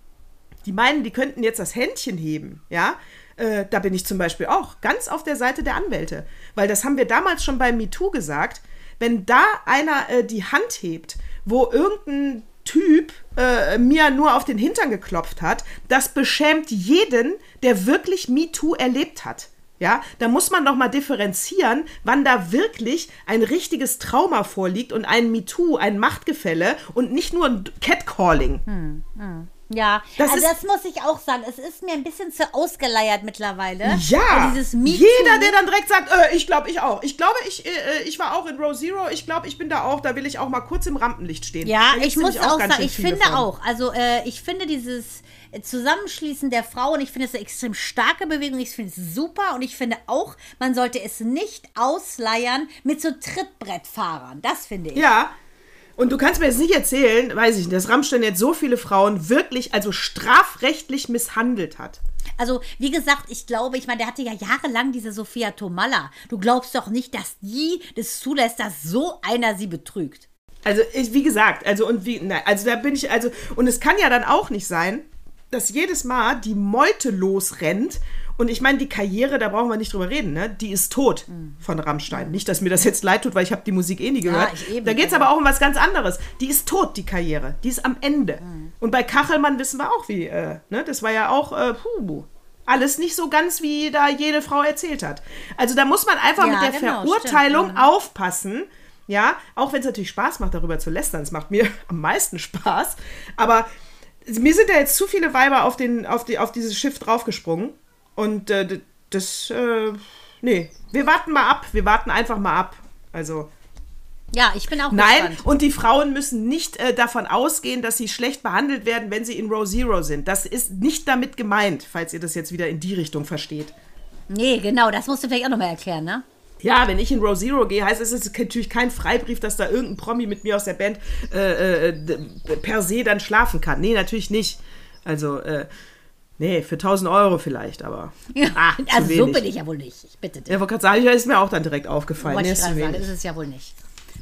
Speaker 1: die meinen, die könnten jetzt das Händchen heben, ja. Äh, da bin ich zum Beispiel auch ganz auf der Seite der Anwälte. Weil das haben wir damals schon bei MeToo gesagt. Wenn da einer äh, die Hand hebt, wo irgendein Typ äh, mir nur auf den Hintern geklopft hat, das beschämt jeden, der wirklich MeToo erlebt hat. Ja, da muss man doch mal differenzieren, wann da wirklich ein richtiges Trauma vorliegt und ein MeToo, ein Machtgefälle und nicht nur ein Catcalling.
Speaker 2: Ja,
Speaker 1: Das
Speaker 2: also das muss ich auch sagen. Es ist mir ein bisschen zu ausgeleiert mittlerweile.
Speaker 1: Ja,
Speaker 2: Dieses Me
Speaker 1: jeder, der dann direkt sagt, äh, ich glaube, ich auch. Ich glaube, ich, äh, ich war auch in Row Zero. Ich glaube, ich bin da auch. Da will ich auch mal kurz im Rampenlicht stehen.
Speaker 2: Ja, ich muss auch sagen, ich finde
Speaker 1: von.
Speaker 2: auch. Also äh, ich finde dieses äh, Zusammenschließen der Frauen, ich finde es eine extrem starke Bewegung. Ich finde es super und ich finde auch, man sollte es nicht ausleiern mit so Trittbrettfahrern. Das finde ich.
Speaker 1: Ja. Und du kannst mir jetzt nicht erzählen, weiß ich nicht, dass Rammstein jetzt so viele Frauen wirklich, also strafrechtlich misshandelt hat.
Speaker 2: Also, wie gesagt, ich glaube, ich meine, der hatte ja jahrelang diese Sophia Tomalla. Du glaubst doch nicht, dass die das zulässt, dass so einer sie betrügt.
Speaker 1: Also, ich, wie gesagt, also und wie, na, also da bin ich, also, und es kann ja dann auch nicht sein, dass jedes Mal die Meute losrennt. Und ich meine, die Karriere, da brauchen wir nicht drüber reden, ne? Die ist tot von Rammstein. Nicht, dass mir das jetzt leid tut, weil ich habe die Musik eh nie gehört.
Speaker 2: ich eben,
Speaker 1: da geht es
Speaker 2: also-
Speaker 1: aber auch um was ganz anderes. Die ist tot, die Karriere. Die ist am Ende. Und bei Kachelmann wissen wir auch, wie, äh, ne? Das war ja auch, äh, puh, alles nicht so ganz, wie da jede Frau erzählt hat. Also da muss man einfach
Speaker 2: Ja,
Speaker 1: mit der
Speaker 2: genau,
Speaker 1: Verurteilung
Speaker 2: stimmt.
Speaker 1: aufpassen. Ja, auch wenn es natürlich Spaß macht, darüber zu lästern. Es macht mir *laughs* am meisten Spaß. Aber mir sind da jetzt zu viele Weiber auf, den, auf, die, auf dieses Schiff draufgesprungen. Und äh, das, äh, nee, wir warten mal ab. Wir warten einfach mal ab. Also,
Speaker 2: Ja, ich bin auch
Speaker 1: nein.
Speaker 2: gespannt.
Speaker 1: Und die Frauen müssen nicht äh, davon ausgehen, dass sie schlecht behandelt werden, wenn sie in Row Zero sind. Das ist nicht damit gemeint, falls ihr das jetzt wieder in die Richtung versteht.
Speaker 2: Nee, genau, das musst du vielleicht auch nochmal erklären, ne?
Speaker 1: Ja, wenn ich in Row Zero gehe, heißt es, ist natürlich kein Freibrief, dass da irgendein Promi mit mir aus der Band äh, äh, per se dann schlafen kann. Nee, natürlich nicht. Also, äh, nee, für 1000 Euro vielleicht, aber. Ah, zu
Speaker 2: also so bin ich ja wohl nicht. Ich bitte dich.
Speaker 1: Ja, wollte gerade sagen, ja, ist mir auch dann direkt aufgefallen.
Speaker 2: Wollte
Speaker 1: Nee,
Speaker 2: ich gerade sagen, ist es ja wohl nicht.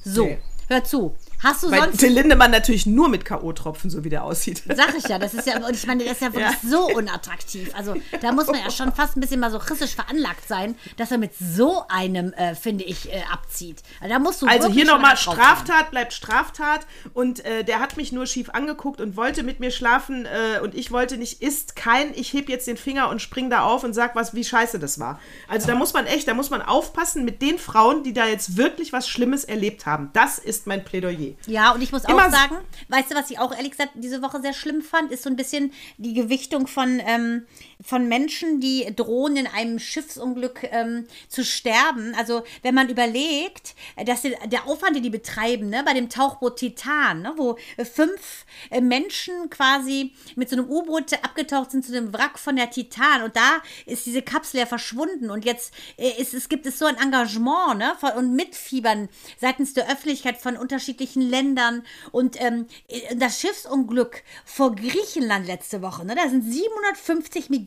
Speaker 2: So,
Speaker 1: Nee.
Speaker 2: hör zu. Hast du
Speaker 1: Weil
Speaker 2: sonst
Speaker 1: Till Lindemann natürlich nur mit K.O.-Tropfen, so wie der aussieht.
Speaker 2: Sag ich ja, das ist ja, und ich meine, der ist ja wirklich so unattraktiv. Also da muss man ja schon fast ein bisschen masochistisch veranlagt sein, dass er mit so einem, äh, finde ich, äh, abzieht. Also, da musst du
Speaker 1: Also hier nochmal. Straftat bleibt Straftat und äh, der hat mich nur schief angeguckt und wollte mit mir schlafen äh, und ich wollte nicht, ist kein, ich heb jetzt den Finger und spring da auf und sag was, wie scheiße das war. Also da muss man echt, da muss man aufpassen mit den Frauen, die da jetzt wirklich was Schlimmes erlebt haben. Das ist mein Plädoyer.
Speaker 2: Ja, und ich muss
Speaker 1: Immer
Speaker 2: auch sagen, weißt du, was ich auch ehrlich gesagt diese Woche sehr schlimm fand, ist so ein bisschen die Gewichtung von, ähm, von Menschen, die drohen, in einem Schiffsunglück ähm, zu sterben. Also, wenn man überlegt, dass der Aufwand, den die betreiben, ne, bei dem Tauchboot Titan, ne, wo fünf äh, Menschen quasi mit so einem U-Boot abgetaucht sind zu dem Wrack von der Titan. Und da ist diese Kapsel ja verschwunden. Und jetzt äh, ist, es gibt es so ein Engagement ne, von, und Mitfiebern seitens der Öffentlichkeit von unterschiedlichen Ländern. Und ähm, äh, das Schiffsunglück vor Griechenland letzte Woche, ne, da sind 750 Migranten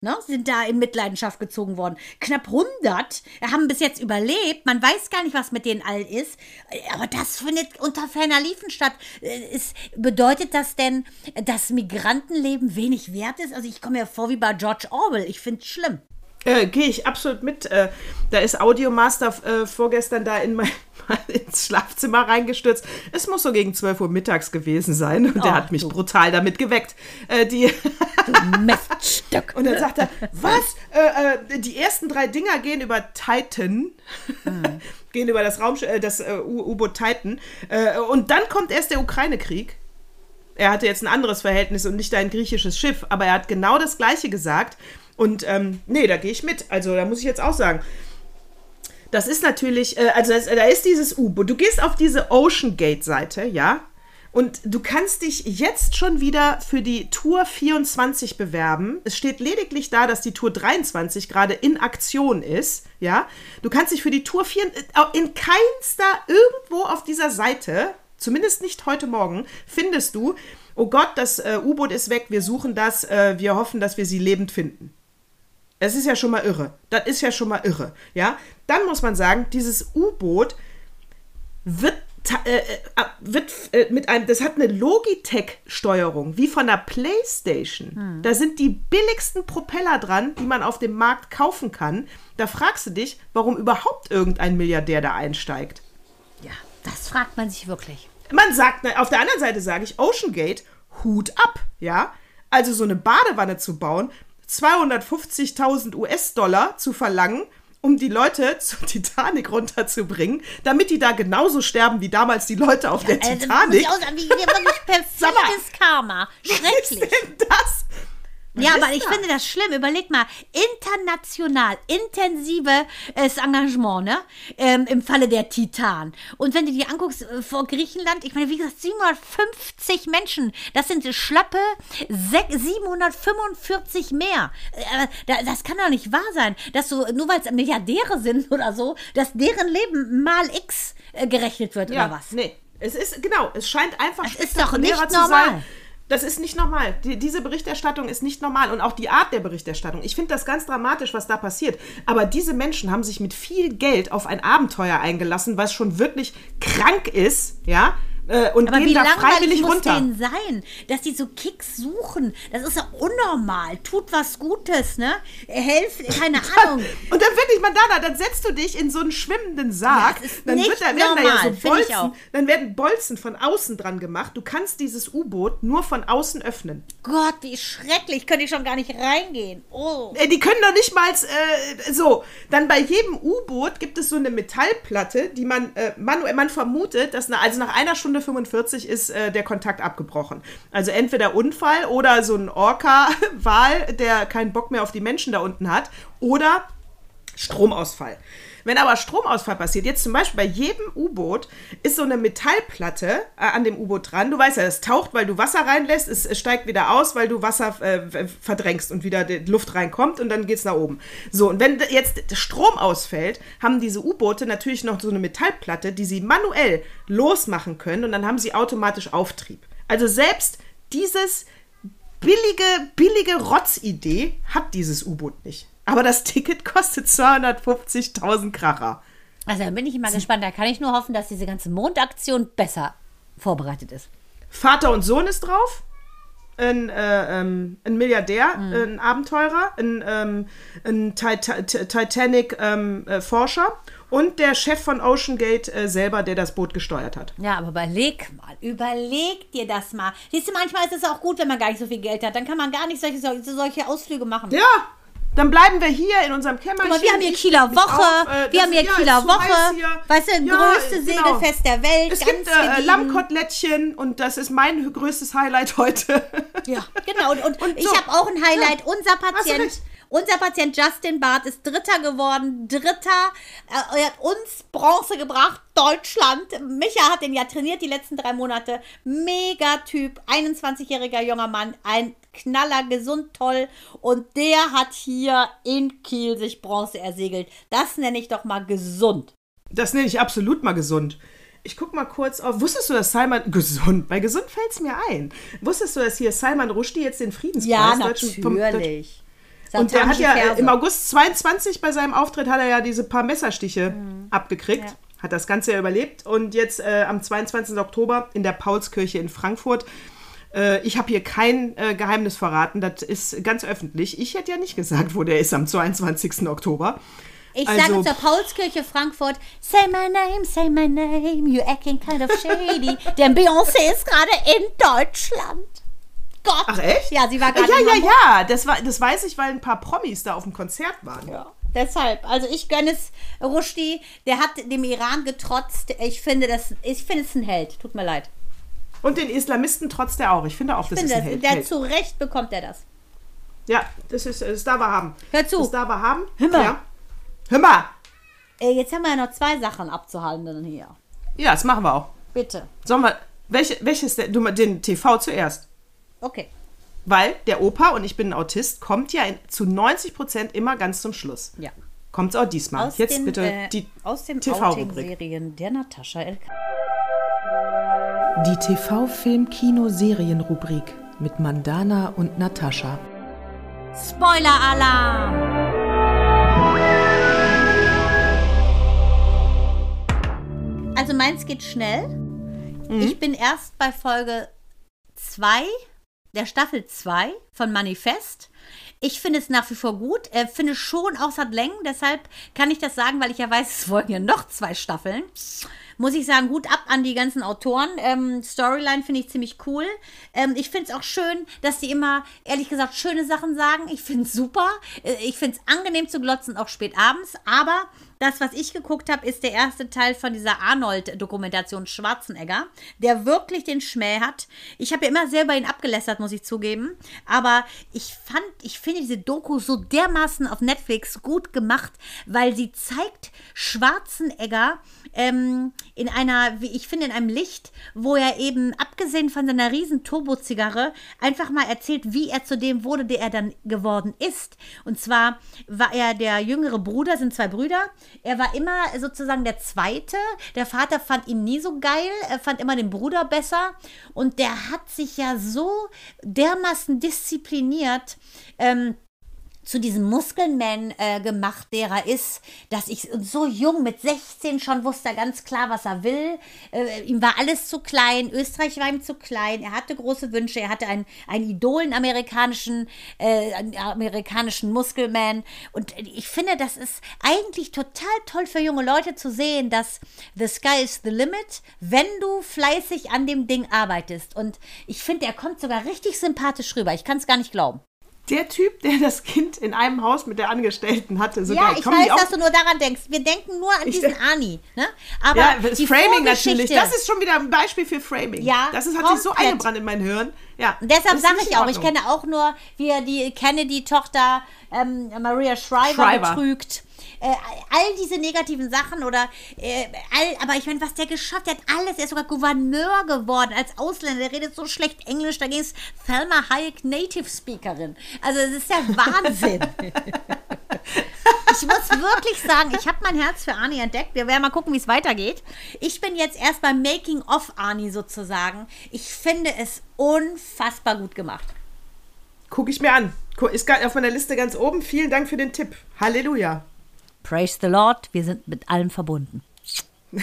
Speaker 2: Ne, sind da in Mitleidenschaft gezogen worden. Knapp 100 haben bis jetzt überlebt. Man weiß gar nicht, was mit denen allen ist. Aber das findet unter ferner Liefen statt. Äh, Ist, bedeutet das denn, dass Migrantenleben wenig wert ist? Also ich komme mir vor wie bei George Orwell. Ich finde es schlimm.
Speaker 1: Äh, Gehe ich absolut mit. Äh, da ist Audiomaster äh, vorgestern da in mein, *laughs* ins Schlafzimmer reingestürzt. Es muss so gegen 12 Uhr mittags gewesen sein und der
Speaker 2: Oh,
Speaker 1: hat mich
Speaker 2: du.
Speaker 1: brutal damit geweckt. Äh, die
Speaker 2: Miststück. *laughs*
Speaker 1: und dann sagt er, was? Äh, äh, die ersten drei Dinger gehen über Titan. *laughs* gehen über das Raumschiff, äh, das U-Boot Titan. Und dann kommt erst der Ukraine-Krieg. Er hatte jetzt ein anderes Verhältnis und nicht ein griechisches Schiff, aber er hat genau das Gleiche gesagt. Und ähm, nee, da gehe ich mit. Also da muss ich jetzt auch sagen. Das ist natürlich, äh, also das, da ist dieses U-Boot. Du gehst auf diese Ocean Gate-Seite, ja, und du kannst dich jetzt schon wieder für die Tour 24 bewerben. Es steht lediglich da, dass die Tour 23 gerade in Aktion ist, ja. Du kannst dich für die Tour 4 in keinster irgendwo auf dieser Seite, zumindest nicht heute Morgen, findest du, oh Gott, das äh, U-Boot ist weg, wir suchen das, äh, wir hoffen, dass wir sie lebend finden. Es ist ja schon mal irre. Das ist ja schon mal irre. Ja, dann muss man sagen, dieses U-Boot wird, äh, äh, wird äh, mit einem, das hat eine Logitech-Steuerung, wie von der PlayStation. Da sind die billigsten Propeller dran, die man auf dem Markt kaufen kann. Da fragst du dich, warum überhaupt irgendein Milliardär da einsteigt.
Speaker 2: Ja, das fragt man sich wirklich.
Speaker 1: Man sagt, auf der anderen Seite sage ich, Ocean Gate, Hut ab, ja. Also so eine Badewanne zu bauen, 250.000 US-Dollar zu verlangen, um die Leute *laughs* zur Titanic runterzubringen, damit die da genauso sterben wie damals die Leute auf der
Speaker 2: Also,
Speaker 1: Titanic.
Speaker 2: wie, wie wirklich perfides *laughs* Karma.
Speaker 1: Was ist
Speaker 2: Schrecklich.
Speaker 1: denn das? Was
Speaker 2: Ja, aber ich finde das schlimm. Überleg mal, international, intensives Engagement, ne? Ähm, Im Falle der Titan. Und wenn du dir anguckst, äh, vor Griechenland, ich meine, wie gesagt, 750 Menschen, das sind schlappe sech- 745 mehr. Äh, da- das kann doch nicht wahr sein, dass so, nur weil es Milliardäre sind *laughs* oder so, dass deren Leben mal X äh, gerechnet wird
Speaker 1: Ja,
Speaker 2: oder was.
Speaker 1: nee. Es ist, genau, es scheint einfach
Speaker 2: Das ist doch nicht
Speaker 1: zu
Speaker 2: normal.
Speaker 1: sein. Das ist nicht normal. Die, diese Berichterstattung ist nicht normal und auch die Art der Berichterstattung. Ich finde das ganz dramatisch, was da passiert. Aber diese Menschen haben sich mit viel Geld auf ein Abenteuer eingelassen, was schon wirklich krank ist, ja, äh, und
Speaker 2: Aber
Speaker 1: gehen
Speaker 2: wie
Speaker 1: da freiwillig
Speaker 2: muss
Speaker 1: runter.
Speaker 2: denen sein, dass die so Kicks suchen? Das ist ja unnormal. Tut was Gutes, ne? Helft, keine *laughs* Ahnung.
Speaker 1: Und dann wirklich, Mandana, dann setzt du dich in so einen schwimmenden Sarg.
Speaker 2: Ja,
Speaker 1: dann wird da, werden da ja
Speaker 2: normal,
Speaker 1: so Bolzen, dann werden Bolzen von außen dran gemacht. Du kannst dieses U-Boot nur von außen öffnen.
Speaker 2: Gott, wie schrecklich. Könnte ich schon gar nicht reingehen. Oh.
Speaker 1: Äh, Die können doch nicht mal äh, so. Dann bei jedem U-Boot gibt es so eine Metallplatte, die man äh, manuell, man vermutet, dass na, also nach einer Stunde 45 ist äh, der Kontakt abgebrochen. Also entweder Unfall oder so ein Orca-Wal, *laughs* der keinen Bock mehr auf die Menschen da unten hat, oder Stromausfall. Wenn aber Stromausfall passiert, jetzt zum Beispiel bei jedem U-Boot ist so eine Metallplatte äh, an dem U-Boot dran. Du weißt ja, es taucht, weil du Wasser reinlässt, es, es steigt wieder aus, weil du Wasser äh, verdrängst und wieder Luft reinkommt und dann geht's nach oben. So, und wenn jetzt Strom ausfällt, haben diese U-Boote natürlich noch so eine Metallplatte, die sie manuell losmachen können und dann haben sie automatisch Auftrieb. Also selbst dieses billige, billige Rotzidee hat dieses U-Boot nicht. Aber das Ticket kostet 250.000 Kracher.
Speaker 2: Also da bin ich mal gespannt. Da kann ich nur hoffen, dass diese ganze Mondaktion besser vorbereitet ist.
Speaker 1: Vater und Sohn ist drauf. Ein, äh, ähm, ein Milliardär, ein Abenteurer, ein, ähm, ein Tita T- Titanic-Forscher und der Chef von Ocean Gate äh, selber, der das Boot gesteuert hat.
Speaker 2: Ja, aber überleg mal, überleg dir das mal. Siehst du, manchmal ist es auch gut, wenn man gar nicht so viel Geld hat. Dann kann man gar nicht solche, solche Ausflüge machen.
Speaker 1: Ja, dann bleiben wir hier in unserem Kämmerchen.
Speaker 2: Mal, wir haben hier Kieler Woche,
Speaker 1: auf, äh,
Speaker 2: wir haben hier
Speaker 1: ja,
Speaker 2: Kieler Woche, weißt du,
Speaker 1: Ja,
Speaker 2: größte
Speaker 1: genau.
Speaker 2: Segelfest der Welt,
Speaker 1: Es
Speaker 2: ganz
Speaker 1: gibt äh. Lammkotelettchen und das ist mein größtes Highlight heute.
Speaker 2: Ja, genau. Und, und,
Speaker 1: Und
Speaker 2: ich
Speaker 1: so.
Speaker 2: habe auch ein Highlight. Unser
Speaker 1: du
Speaker 2: Patient, unser Patient Justin Barth ist Dritter geworden. Dritter. Äh, Er hat uns Bronze gebracht. Deutschland. Micha hat den ja trainiert die letzten drei Monate. Mega Typ. 21-jähriger junger Mann. Ein Knaller, gesund, toll. Und der hat hier in Kiel sich Bronze ersegelt. Das nenne ich doch mal gesund.
Speaker 1: Das nenne ich absolut mal gesund. Ich guck mal kurz auf. Wusstest du, dass Salman. *laughs* Gesund. Bei gesund fällt es mir ein. Wusstest du, dass hier Salman Rushdie jetzt den Friedenspreis
Speaker 2: Ja,
Speaker 1: deutschen- vom-
Speaker 2: natürlich.
Speaker 1: Und der hat ja
Speaker 2: Verse.
Speaker 1: im August 22 bei seinem Auftritt hat er ja diese paar Messerstiche
Speaker 2: Mhm.
Speaker 1: abgekriegt. Hat das Ganze ja überlebt. Und jetzt äh, am 22. Oktober in der Paulskirche in Frankfurt. Äh, ich habe hier kein äh, Geheimnis verraten. Das ist ganz öffentlich. Ich hätte ja nicht gesagt, wo der ist am 22. Oktober.
Speaker 2: Ich
Speaker 1: Also-
Speaker 2: sage zur Paulskirche Frankfurt, say my name, say my name, you acting kind of shady. *laughs* Denn Beyoncé ist gerade in Deutschland. Gott.
Speaker 1: Ach echt?
Speaker 2: Ja, sie war gerade
Speaker 1: Ja, ja,
Speaker 2: Hamburg.
Speaker 1: ja. Das, war, das weiß ich, weil ein paar Promis da auf dem Konzert waren.
Speaker 2: Ja. Deshalb, also ich gönne es Rushdie, der hat dem Iran getrotzt. Ich finde, das, ich finde es ein Held. Tut mir leid.
Speaker 1: Und den Islamisten trotzt er auch. Ich finde auch, das
Speaker 2: Ich
Speaker 1: ist
Speaker 2: finde,
Speaker 1: ein
Speaker 2: das,
Speaker 1: Held.
Speaker 2: der zu Recht bekommt er das.
Speaker 1: Ja, das ist das darf er haben.
Speaker 2: Hör zu.
Speaker 1: Das darf er haben.
Speaker 2: Hör mal.
Speaker 1: Ja. Hör mal.
Speaker 2: Äh, jetzt haben wir ja noch zwei Sachen abzuhalten hier.
Speaker 1: Ja, das machen wir auch.
Speaker 2: Bitte.
Speaker 1: Sollen wir. Welche, welches? Du, den TV zuerst.
Speaker 2: Okay.
Speaker 1: Weil der Opa, und ich bin ein Autist, kommt ja in, zu 90 Prozent immer ganz zum Schluss.
Speaker 2: Ja.
Speaker 1: Kommt auch diesmal.
Speaker 2: Aus
Speaker 1: Jetzt
Speaker 2: den,
Speaker 1: bitte
Speaker 2: äh,
Speaker 1: die
Speaker 2: aus den
Speaker 1: TV-Rubrik.
Speaker 2: Outing-Serien der Natascha Elk.
Speaker 1: Die TV-Film-Kino-Serien-Rubrik mit Mandana und Natascha.
Speaker 2: Spoiler-Alarm! Also meins geht schnell. Ich bin erst bei Folge 2 der Staffel 2 von Manifest. Ich finde es nach wie vor gut. Äh, finde schon auch, es hat Längen. Deshalb kann ich das sagen, weil ich ja weiß, es folgen ja noch zwei Staffeln. Muss ich sagen, Hut ab an die ganzen Autoren. Ähm, Storyline finde ich ziemlich cool. Ähm, ich finde es auch schön, dass die immer, ehrlich gesagt, schöne Sachen sagen. Ich finde es super. Äh, ich finde es angenehm zu glotzen, auch spät abends. Aber das, was ich geguckt habe, ist der erste Teil von dieser Arnold-Dokumentation Schwarzenegger, der wirklich den Schmäh hat. Ich habe ja immer selber ihn abgelästert, muss ich zugeben. Aber ich fand, ich finde diese Doku so dermaßen auf Netflix gut gemacht, weil sie zeigt Schwarzenegger ähm, in einer, wie ich finde, in einem Licht, wo er eben, abgesehen von seiner riesen Turbo-Zigarre, einfach mal erzählt, wie er zu dem wurde, der er dann geworden ist. Und zwar war er der jüngere Bruder, sind zwei Brüder. Er war immer sozusagen der Zweite. Der Vater fand ihn nie so geil, er fand immer den Bruder besser. Und der hat sich ja so dermaßen diszipliniert, ähm, zu diesem Muskelman äh, gemacht, der er ist, dass ich so jung mit 16 schon wusste ganz klar, was er will. Äh, ihm war alles zu klein, Österreich war ihm zu klein, er hatte große Wünsche, er hatte einen, einen Idolen amerikanischen, äh, amerikanischen Muskelman. Und ich finde, das ist eigentlich total toll für junge Leute zu sehen, dass the sky is the limit, wenn du fleißig an dem Ding arbeitest. Und ich finde, er kommt sogar richtig sympathisch rüber. Ich kann es gar nicht glauben.
Speaker 1: Der Typ, der das Kind in einem Haus mit der Angestellten hatte. So
Speaker 2: Ja, ich
Speaker 1: die
Speaker 2: weiß, dass du nur daran denkst. Wir denken nur an
Speaker 1: Ich
Speaker 2: diesen Ani. Ne? Aber
Speaker 1: ja, das
Speaker 2: die
Speaker 1: Framing natürlich. Das ist schon wieder ein Beispiel für Framing.
Speaker 2: Ja,
Speaker 1: Das ist, hat sich so
Speaker 2: komplett.
Speaker 1: eingebrannt in mein Hirn. Ja.
Speaker 2: Und deshalb
Speaker 1: ist
Speaker 2: sage ich auch, ich kenne auch nur, wie er die Kennedy-Tochter ähm, Maria Shriver,
Speaker 1: Shriver.
Speaker 2: betrügt. Äh, all diese negativen Sachen oder äh, all, aber ich meine, was der geschafft hat, alles, er ist sogar Gouverneur geworden als Ausländer, der redet so schlecht Englisch, da ging es Thelma Hayek Native Speakerin. Also es ist ja Wahnsinn. *laughs* Ich muss wirklich sagen, ich habe mein Herz für Arnie entdeckt. Wir werden mal gucken, wie es weitergeht. Ich bin jetzt erst beim Making of Arnie sozusagen. Ich finde es unfassbar gut gemacht.
Speaker 1: Guck ich mir an. Ist gar- auf meiner Liste ganz oben. Vielen Dank für den Tipp. Halleluja.
Speaker 2: Praise the Lord, wir sind mit allem verbunden. *laughs*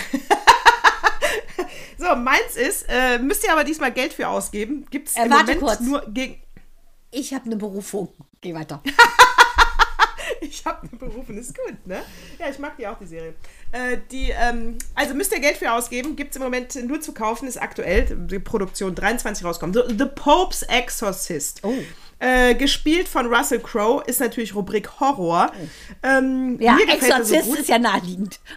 Speaker 1: So, meins ist, äh, müsst ihr aber diesmal Geld für ausgeben. Gibt es
Speaker 2: Äh,
Speaker 1: im
Speaker 2: warte
Speaker 1: Moment
Speaker 2: kurz.
Speaker 1: nur gegen.
Speaker 2: Ich habe eine Berufung. Geh weiter. *laughs* *laughs*
Speaker 1: Ich habe eine Berufung, ist gut, ne? Ja, ich mag die auch, die Serie. Äh, die, ähm, also müsst ihr Geld für ausgeben, gibt es im Moment nur zu kaufen, ist aktuell, die Produktion 23 rauskommt. The, The Pope's Exorcist.
Speaker 2: Oh.
Speaker 1: Äh, gespielt von Russell Crowe, ist natürlich Rubrik Horror. Ähm,
Speaker 2: Ja,
Speaker 1: so
Speaker 2: Exorzist
Speaker 1: gut.
Speaker 2: ist ja naheliegend. *laughs*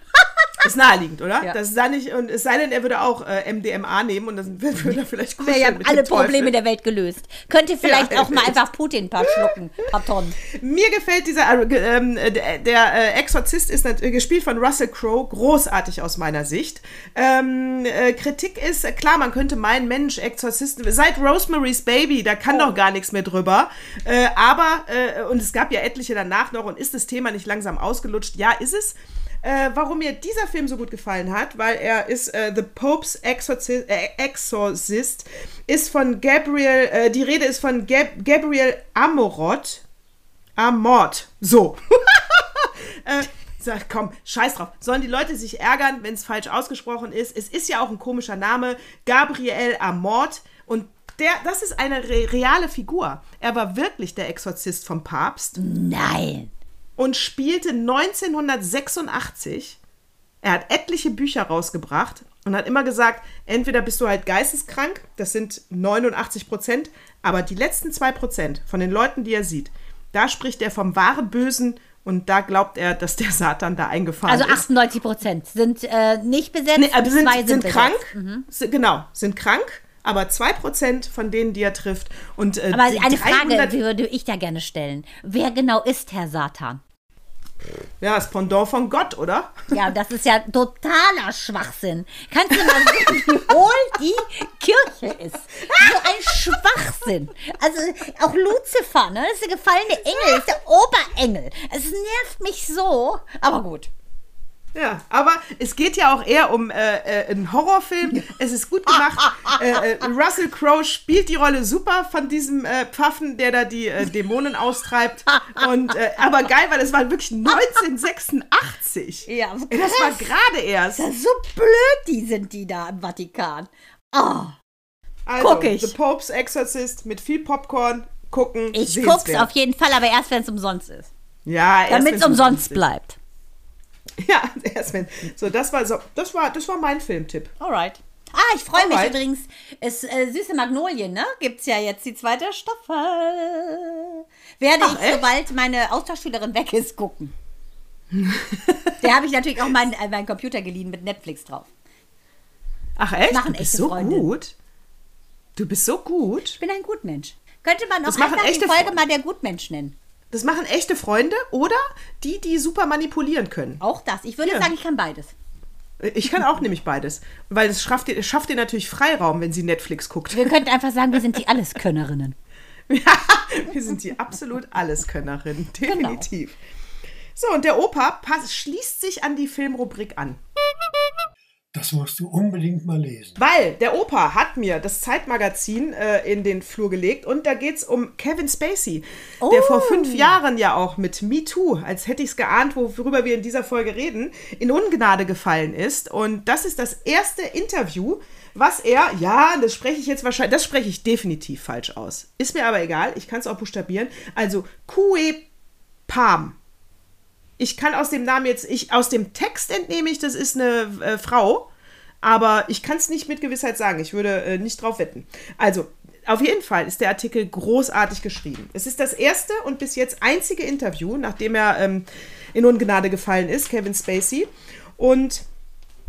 Speaker 1: Ist naheliegend, oder?
Speaker 2: Ja.
Speaker 1: Das ist da nicht, und es sei denn, er würde auch äh, MDMA nehmen und dann würde er vielleicht
Speaker 2: Wir haben
Speaker 1: kuscheln
Speaker 2: alle. Probleme der Welt gelöst. Könnt ihr vielleicht
Speaker 1: Ja,
Speaker 2: auch mal einfach Putin ein paar schlucken, paar Tonnen.
Speaker 1: Mir gefällt dieser, äh, ähm, äh, der, der äh, Exorzist ist gespielt von Russell Crowe, großartig aus meiner Sicht. Ähm, äh, Kritik ist, äh, klar, man könnte meinen, Mensch, Exorzisten, seit Rosemary's Baby, da kann doch gar nichts mehr drüber. Äh, aber, und es gab ja etliche danach noch, und ist das Thema nicht langsam ausgelutscht? Ja, ist es. Äh, warum mir dieser Film so gut gefallen hat, weil er ist äh, The Pope's Exorci äh, Exorcist, ist von Gabriel, äh, die Rede ist von Gab Gabriel Amorot. Amort. So. *laughs* äh, sag, komm, scheiß drauf. Sollen die Leute sich ärgern, wenn es falsch ausgesprochen ist? Es ist ja auch ein komischer Name. Gabriel Amort. Und der, das ist eine re reale Figur. Er war wirklich der Exorzist vom Papst
Speaker 2: Nein.
Speaker 1: Und spielte 1986. Er hat etliche Bücher rausgebracht und hat immer gesagt, entweder bist du halt geisteskrank, das sind 89 Prozent, aber die letzten zwei Prozent von den Leuten, die er sieht, da spricht er vom wahren Bösen und da glaubt er, dass der Satan da eingefahren
Speaker 2: Also
Speaker 1: ist.
Speaker 2: 98 Prozent sind äh, nicht besetzt,
Speaker 1: Nee, aber sind,
Speaker 2: zwei
Speaker 1: sind,
Speaker 2: sind, besetzt.
Speaker 1: krank, Si- genau, sind krank, aber 2% von denen, die er trifft. Und, äh,
Speaker 2: Aber eine
Speaker 1: 300
Speaker 2: Frage würde ich da gerne stellen. Wer genau ist Herr Satan?
Speaker 1: Ja, das Pendant von Gott, oder?
Speaker 2: Ja, das ist ja totaler Schwachsinn. Kannst du mal sehen, wie hohl die Kirche ist? So ein Schwachsinn. Also auch Luzifer, ne? Das ist der gefallene Engel, das ist der Oberengel. Es nervt mich so. Aber gut.
Speaker 1: Ja, aber es geht ja auch eher um äh, äh, einen Horrorfilm. Es ist gut gemacht. *laughs* äh, äh, Russell Crowe spielt die Rolle super von diesem äh, Pfaffen, der da die Dämonen austreibt. Und aber geil, weil es war wirklich 1986.
Speaker 2: Ja, so
Speaker 1: das war
Speaker 2: krass.
Speaker 1: gerade erst.
Speaker 2: Das ist so blöd, die sind die da im Vatikan. Oh,
Speaker 1: Also,
Speaker 2: guck ich.
Speaker 1: The Pope's Exorcist mit viel Popcorn gucken.
Speaker 2: ich guck's auf jeden Fall, aber erst wenn es umsonst ist.
Speaker 1: Ja, erst
Speaker 2: Damit es umsonst bleibt. *laughs*
Speaker 1: Ja, erst wenn. So, das war so, das war, das war mein Filmtipp.
Speaker 2: Alright. Ah, ich freue mich übrigens. Es, äh, Süße Magnolien, ne? Gibt's ja jetzt die zweite Staffel. Werde
Speaker 1: Ach,
Speaker 2: ich,
Speaker 1: echt?
Speaker 2: sobald meine Austauschschülerin weg ist, gucken. *laughs* Der habe ich natürlich auch meinen äh, meinen Computer geliehen mit Netflix drauf.
Speaker 1: Ach echt?
Speaker 2: Machen
Speaker 1: du bist so
Speaker 2: Freundinnen.
Speaker 1: gut. Du bist so gut.
Speaker 2: Ich bin ein Gutmensch. Könnte man auch einfach die Folge
Speaker 1: Freunde.
Speaker 2: mal der Gutmensch nennen.
Speaker 1: Das machen echte Freunde oder die, die super manipulieren können.
Speaker 2: Auch das. Ich würde
Speaker 1: Ja.
Speaker 2: sagen, ich kann beides.
Speaker 1: Ich kann auch nämlich beides. Weil es schafft, dir- es schafft dir natürlich Freiraum, wenn sie Netflix guckt.
Speaker 2: Wir könnten *laughs* einfach sagen, wir sind die Alleskönnerinnen.
Speaker 1: Wir sind die absolut Alleskönnerin. Definitiv. So, und der Opa pass, schließt sich an die Filmrubrik an.
Speaker 4: Das musst du unbedingt mal lesen.
Speaker 1: Weil der Opa hat mir das Zeitmagazin äh, in den Flur gelegt und da geht es um Kevin Spacey, der vor fünf Jahren ja auch mit Me Too, als hätte ich es geahnt, worüber wir in dieser Folge reden, in Ungnade gefallen ist. Und das ist das erste Interview, was er, ja, das spreche ich jetzt wahrscheinlich, das spreche ich definitiv falsch aus. Ist mir aber egal, ich kann es auch buchstabieren. Also Kue Pam. Ich kann aus dem Namen jetzt, ich aus dem Text entnehme ich, das ist eine äh, Frau, aber ich kann es nicht mit Gewissheit sagen. Ich würde äh, nicht drauf wetten. Also, auf jeden Fall ist der Artikel großartig geschrieben. Es ist das erste und bis jetzt einzige Interview, nachdem er ähm, in Ungnade gefallen ist, Kevin Spacey. Und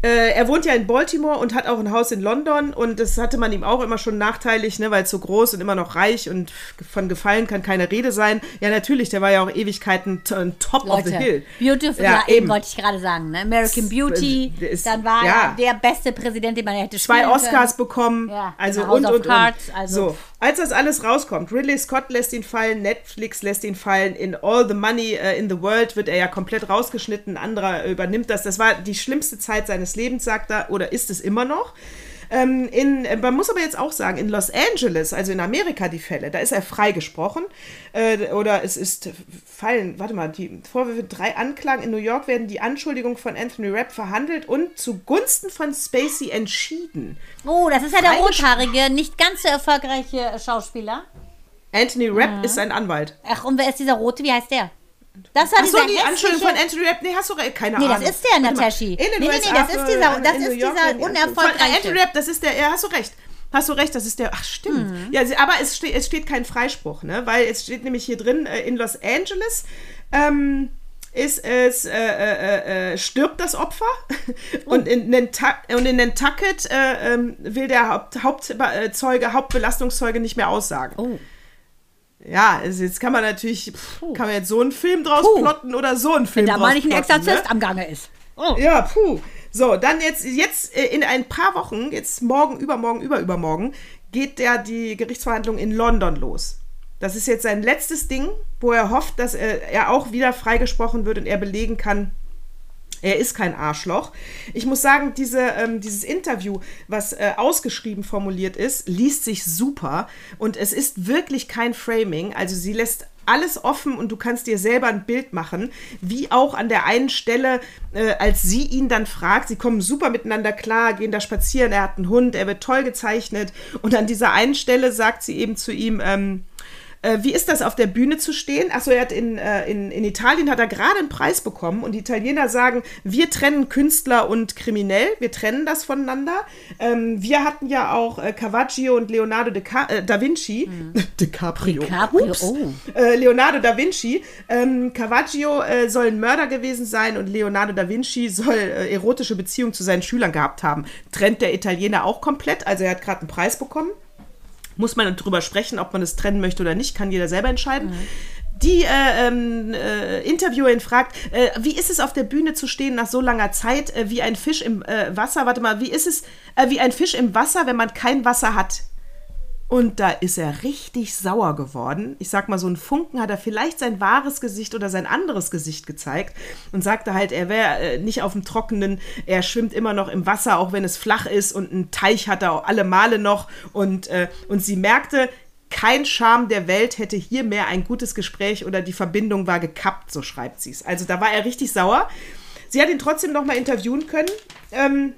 Speaker 1: äh, er wohnt ja in Baltimore und hat auch ein Haus in London und das hatte man ihm auch immer schon nachteilig, ne, weil es so groß und immer noch reich und von Gefallen kann keine Rede sein. Ja, natürlich, der war ja auch Ewigkeiten Top of the Hill.
Speaker 2: Beautiful, ja, eben wollte ich gerade sagen. Ne? American Beauty,
Speaker 1: der ist-
Speaker 2: dann war
Speaker 1: ja.
Speaker 2: er der beste Präsident, den man hätte
Speaker 1: Zwei Oscars
Speaker 2: können.
Speaker 1: bekommen,
Speaker 2: Ja,
Speaker 1: also
Speaker 2: House
Speaker 1: und
Speaker 2: of
Speaker 1: und
Speaker 2: Cards,
Speaker 1: und.
Speaker 2: also-
Speaker 1: so, als das alles rauskommt, Ridley Scott lässt ihn fallen, Netflix lässt ihn fallen, in All the Money äh, in the World wird er ja komplett rausgeschnitten, ein anderer übernimmt das. Das war die schlimmste Zeit seines Lebens, sagt er, oder ist es immer noch. Ähm, in, man muss aber jetzt auch sagen, in Los Angeles, also in Amerika die Fälle, da ist er freigesprochen. Äh, oder es ist fallen, warte mal, die Vorwürfe drei Anklagen in New York werden die Anschuldigung von Anthony Rapp verhandelt und zugunsten von Spacey entschieden.
Speaker 2: Oh, das ist ja der rothaarige, nicht ganz so erfolgreiche Schauspieler.
Speaker 1: Anthony Rapp ist sein Anwalt.
Speaker 2: Ach, und wer ist dieser rote? Wie heißt der? Das war
Speaker 1: Achso,
Speaker 2: dieser
Speaker 1: die Anschuldigung
Speaker 2: hässliche-
Speaker 1: von Anthony Rapp, nee, hast du keine
Speaker 2: Nee, das
Speaker 1: Ahnung.
Speaker 2: ist der,
Speaker 1: den
Speaker 2: Nee, nee, nee, das ist dieser- das ist dieser unerfolgreiche.
Speaker 1: Anthony Rapp, das ist der, ja, hast du recht. Hast du recht, das ist der, ach stimmt.
Speaker 2: Mhm.
Speaker 1: Ja, aber es steht, es steht kein Freispruch, ne, weil es steht nämlich hier drin, äh, in Los Angeles, ähm, ist es, äh, äh, äh, stirbt das Opfer *laughs* und, in Nantucket, und in Nantucket äh, ähm, will der Haupt, Hauptzeuge, Hauptbelastungszeuge nicht mehr aussagen.
Speaker 2: Oh.
Speaker 1: Ja, also jetzt kann man natürlich, pff, kann man jetzt so einen Film draus
Speaker 2: Puh.
Speaker 1: plotten oder so einen Film
Speaker 2: Da
Speaker 1: draus
Speaker 2: mal nicht ein Exorzist
Speaker 1: ne?
Speaker 2: am Gange ist.
Speaker 1: Ja, puh. So, dann jetzt, jetzt äh, in ein paar Wochen, jetzt morgen, übermorgen, überübermorgen, geht der die Gerichtsverhandlung in London los. Das ist jetzt sein letztes Ding, wo er hofft, dass er, er auch wieder freigesprochen wird und er belegen kann, er ist kein Arschloch. Ich muss sagen, diese, ähm, dieses Interview, was äh, ausgeschrieben formuliert ist, liest sich super und es ist wirklich kein Framing. Also sie lässt alles offen und du kannst dir selber ein Bild machen, wie auch an der einen Stelle, äh, als sie ihn dann fragt, sie kommen super miteinander klar, gehen da spazieren, er hat einen Hund, er wird toll gezeichnet und an dieser einen Stelle sagt sie eben zu ihm, ähm, äh, wie ist das, auf der Bühne zu stehen? Achso, er hat in, äh, in, in Italien hat er gerade einen Preis bekommen und die Italiener sagen, wir trennen Künstler und kriminell, wir trennen das voneinander. Ähm, wir hatten ja auch äh, Caravaggio und Leonardo äh, da Vinci. *laughs* DiCaprio.
Speaker 2: DiCaprio,
Speaker 1: Ups.
Speaker 2: oh.
Speaker 1: Äh, Leonardo da Vinci. Ähm, Caravaggio äh, soll ein Mörder gewesen sein und Leonardo da Vinci soll erotische Beziehungen zu seinen Schülern gehabt haben. Trennt der Italiener auch komplett. Also er hat gerade einen Preis bekommen muss man drüber sprechen, ob man es trennen möchte oder nicht, kann jeder selber entscheiden. Die äh, ähm, äh, Interviewerin fragt, äh, wie ist es auf der Bühne zu stehen nach so langer Zeit, äh, wie ein Fisch im äh, Wasser? Warte mal, wie ist es äh, wie ein Fisch im Wasser, wenn man kein Wasser hat? Und da ist er richtig sauer geworden. Ich sag mal, so ein Funken hat er vielleicht sein wahres Gesicht oder sein anderes Gesicht gezeigt und sagte halt, er wäre äh, nicht auf dem Trockenen, er schwimmt immer noch im Wasser, auch wenn es flach ist und einen Teich hat er alle Male noch. Und, äh, und sie merkte, kein Charme der Welt hätte hier mehr ein gutes Gespräch oder die Verbindung war gekappt, so schreibt sie es. Also da war er richtig sauer. Sie hat ihn trotzdem noch mal interviewen können. Ähm,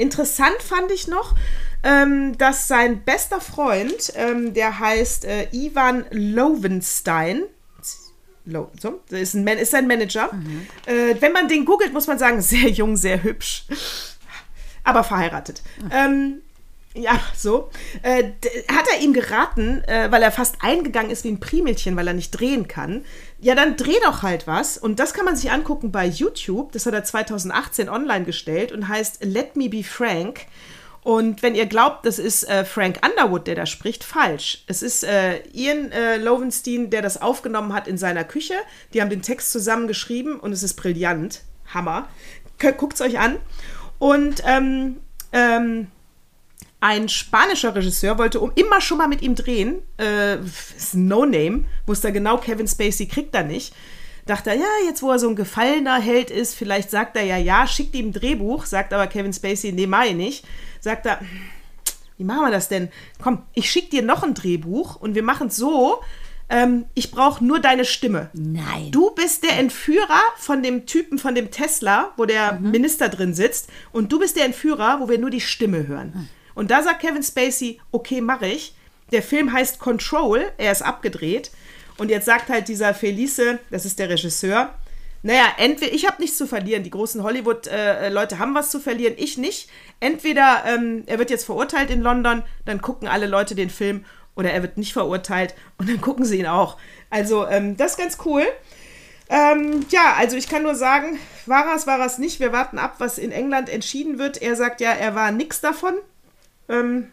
Speaker 1: Interessant fand ich noch, ähm, dass sein bester Freund, ähm, der heißt äh, Ivan Lowenstein, Lo, so, ist, ein Man, ist sein Manager. Äh, wenn man den googelt, muss man sagen, *laughs* sehr jung, sehr hübsch, aber verheiratet. Ähm, ja, so. Äh, hat er ihm geraten, äh, weil er fast eingegangen ist wie ein Primädchen, weil er nicht drehen kann. Ja, dann dreh doch halt was. Und das kann man sich angucken bei YouTube. Das hat er 2018 online gestellt und heißt Let Me Be Frank. Und wenn ihr glaubt, das ist äh, Frank Underwood, der da spricht, falsch. Es ist äh, Ian äh, Lowenstein, der das aufgenommen hat in seiner Küche. Die haben den Text zusammen geschrieben und es ist brillant. Hammer. Guckt es euch an. Und ähm, ähm, ein spanischer Regisseur wollte um immer schon mal mit ihm drehen. Äh, ist ein No-Name. Wusste genau, Kevin Spacey kriegt er nicht. Dachte er, ja, jetzt wo er so ein gefallener Held ist, vielleicht sagt er ja, ja, schickt ihm ein Drehbuch. Sagt aber Kevin Spacey, nee, mach ich nicht. Sagt er, wie machen wir das denn? Komm, ich schick dir noch ein Drehbuch und wir machen es so, ähm, ich brauche nur deine Stimme.
Speaker 2: Nein.
Speaker 1: Du bist der Entführer von dem Typen von dem Tesla, wo der
Speaker 2: Mhm.
Speaker 1: Minister drin sitzt. Und du bist der Entführer, wo wir nur die Stimme hören.
Speaker 2: Hm.
Speaker 1: Und da sagt Kevin Spacey, okay, mache ich. Der Film heißt Control, er ist abgedreht. Und jetzt sagt halt dieser Felice, das ist der Regisseur, naja, entweder, ich habe nichts zu verlieren. Die großen Hollywood-Leute haben was zu verlieren, ich nicht. Entweder ähm, er wird jetzt verurteilt in London, dann gucken alle Leute den Film, oder er wird nicht verurteilt und dann gucken sie ihn auch. Also, ähm, das ist ganz cool. Ähm, ja, also ich kann nur sagen, war es, war es nicht. Wir warten ab, was in England entschieden wird. Er sagt ja, er war nix davon. Ähm,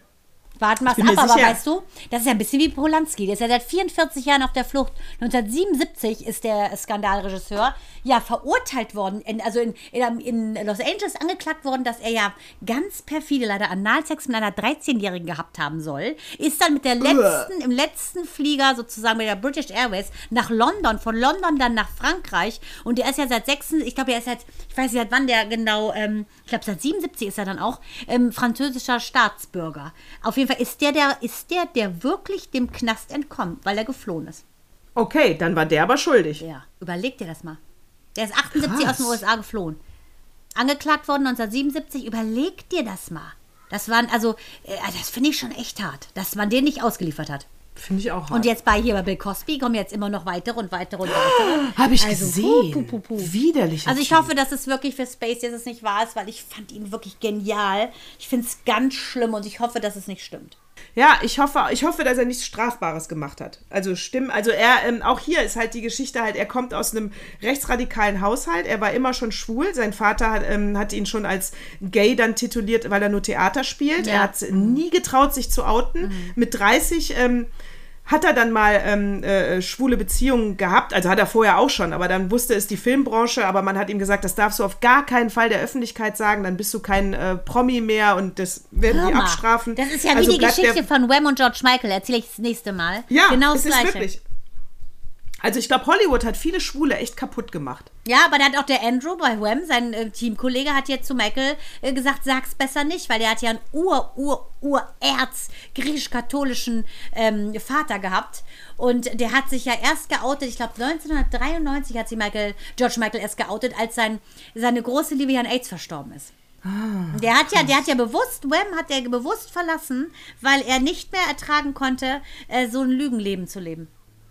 Speaker 2: Warten wir es ab, aber
Speaker 1: sicher.
Speaker 2: weißt du, das ist ja ein bisschen wie Polanski. Der ist ja seit 44 Jahren auf der Flucht. 1977 ist der Skandalregisseur ja verurteilt worden, in, also in, in, in Los Angeles angeklagt worden, dass er ja ganz perfide leider Analsex mit einer 13-Jährigen gehabt haben soll. Ist dann mit der letzten, im letzten Flieger sozusagen mit der British Airways nach London, von London dann nach Frankreich. Und der ist ja seit 6, ich glaube, er ist seit, ich weiß nicht, seit wann der genau, ähm, ich glaube, seit 77 ist er dann auch ähm, französischer Staatsbürger. Auf jeden Fall ist der, der, ist der, der wirklich dem Knast entkommt, weil er geflohen ist.
Speaker 1: Okay, dann war der aber schuldig.
Speaker 2: Ja, überleg dir das mal. Der ist 78
Speaker 1: Krass.
Speaker 2: aus den USA geflohen. Angeklagt worden 1977, überleg dir das mal. Das waren, also, äh, das finde ich schon echt hart, dass man den nicht ausgeliefert hat.
Speaker 1: Finde ich auch hart.
Speaker 2: Und jetzt bei hier bei Bill Cosby kommen jetzt immer noch weitere und weitere und weitere.
Speaker 1: Habe ich
Speaker 2: Also,
Speaker 1: gesehen.
Speaker 2: puh, puh, puh, puh.
Speaker 1: Widerlich.
Speaker 2: Also ich hoffe, dass es wirklich für Space jetzt nicht wahr ist, weil ich fand ihn wirklich genial. Ich finde es ganz schlimm und ich hoffe, dass es nicht stimmt.
Speaker 1: Ja, ich hoffe, ich hoffe, dass er nichts Strafbares gemacht hat. Also stimmt, also er, ähm, auch hier ist halt die Geschichte halt, er kommt aus einem rechtsradikalen Haushalt, er war immer schon schwul, sein Vater hat, ähm, hat ihn schon als gay dann tituliert, weil er nur Theater spielt.
Speaker 2: Ja.
Speaker 1: Er hat nie getraut, sich zu outen. Mit 30 ähm, hat er dann mal ähm, äh, schwule Beziehungen gehabt, also hat er vorher auch schon, aber dann wusste es die Filmbranche, aber man hat ihm gesagt, das darfst du auf gar keinen Fall der Öffentlichkeit sagen, dann bist du kein äh, Promi mehr und das werden
Speaker 2: Hör
Speaker 1: die
Speaker 2: mal,
Speaker 1: abstrafen.
Speaker 2: Das ist ja
Speaker 1: Also
Speaker 2: wie die Geschichte von Wham und George Michael. Erzähle ich das nächste Mal.
Speaker 1: ja,
Speaker 2: genau das
Speaker 1: ist
Speaker 2: Gleiche.
Speaker 1: wirklich. Also ich glaube, Hollywood hat viele Schwule echt kaputt gemacht.
Speaker 2: Ja, aber da hat auch der Andrew bei Wham, sein äh, Teamkollege, hat jetzt zu Michael äh, gesagt, sag's besser nicht, weil der hat ja einen Ur, Ur, Urerz griechisch-katholischen ähm, Vater gehabt. Und der hat sich ja erst geoutet, ich glaube 1993 hat sich Michael, George Michael erst geoutet, als sein, seine große Liebe ja an AIDS verstorben ist. Der hat ja, der hat ja bewusst, Wham hat er bewusst verlassen, weil er nicht mehr ertragen konnte, äh, so ein Lügenleben zu leben.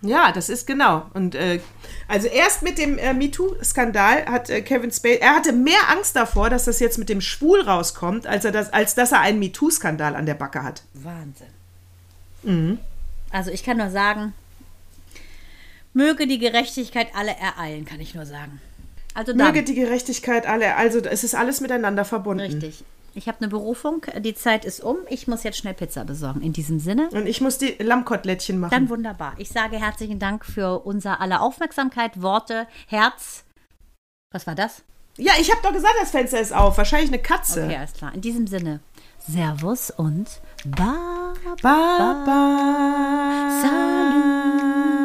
Speaker 1: Ja, das ist genau. Und äh, also erst mit dem äh, MeToo-Skandal hat äh, Kevin Spacey, er hatte mehr Angst davor, dass das jetzt mit dem Schwul rauskommt, als, er das, als dass er einen MeToo-Skandal an der Backe hat.
Speaker 2: Wahnsinn.
Speaker 1: Mhm.
Speaker 2: Also ich kann nur sagen, möge die Gerechtigkeit alle ereilen, kann ich nur sagen. Also dann,
Speaker 1: Möge die Gerechtigkeit alle, also es ist alles miteinander verbunden.
Speaker 2: richtig. Ich habe eine Berufung, die Zeit ist um. Ich muss jetzt schnell Pizza besorgen. In diesem Sinne,
Speaker 1: Und ich muss die Lammkotelettchen machen.
Speaker 2: dann wunderbar. Ich sage herzlichen Dank für unser aller Aufmerksamkeit, Worte, Herz. Was war das?
Speaker 1: ja, ich habe doch gesagt, das Fenster ist auf. Wahrscheinlich eine Katze.
Speaker 2: Okay, alles klar. In diesem Sinne, Servus und Baba.
Speaker 1: Baba.
Speaker 2: Salut.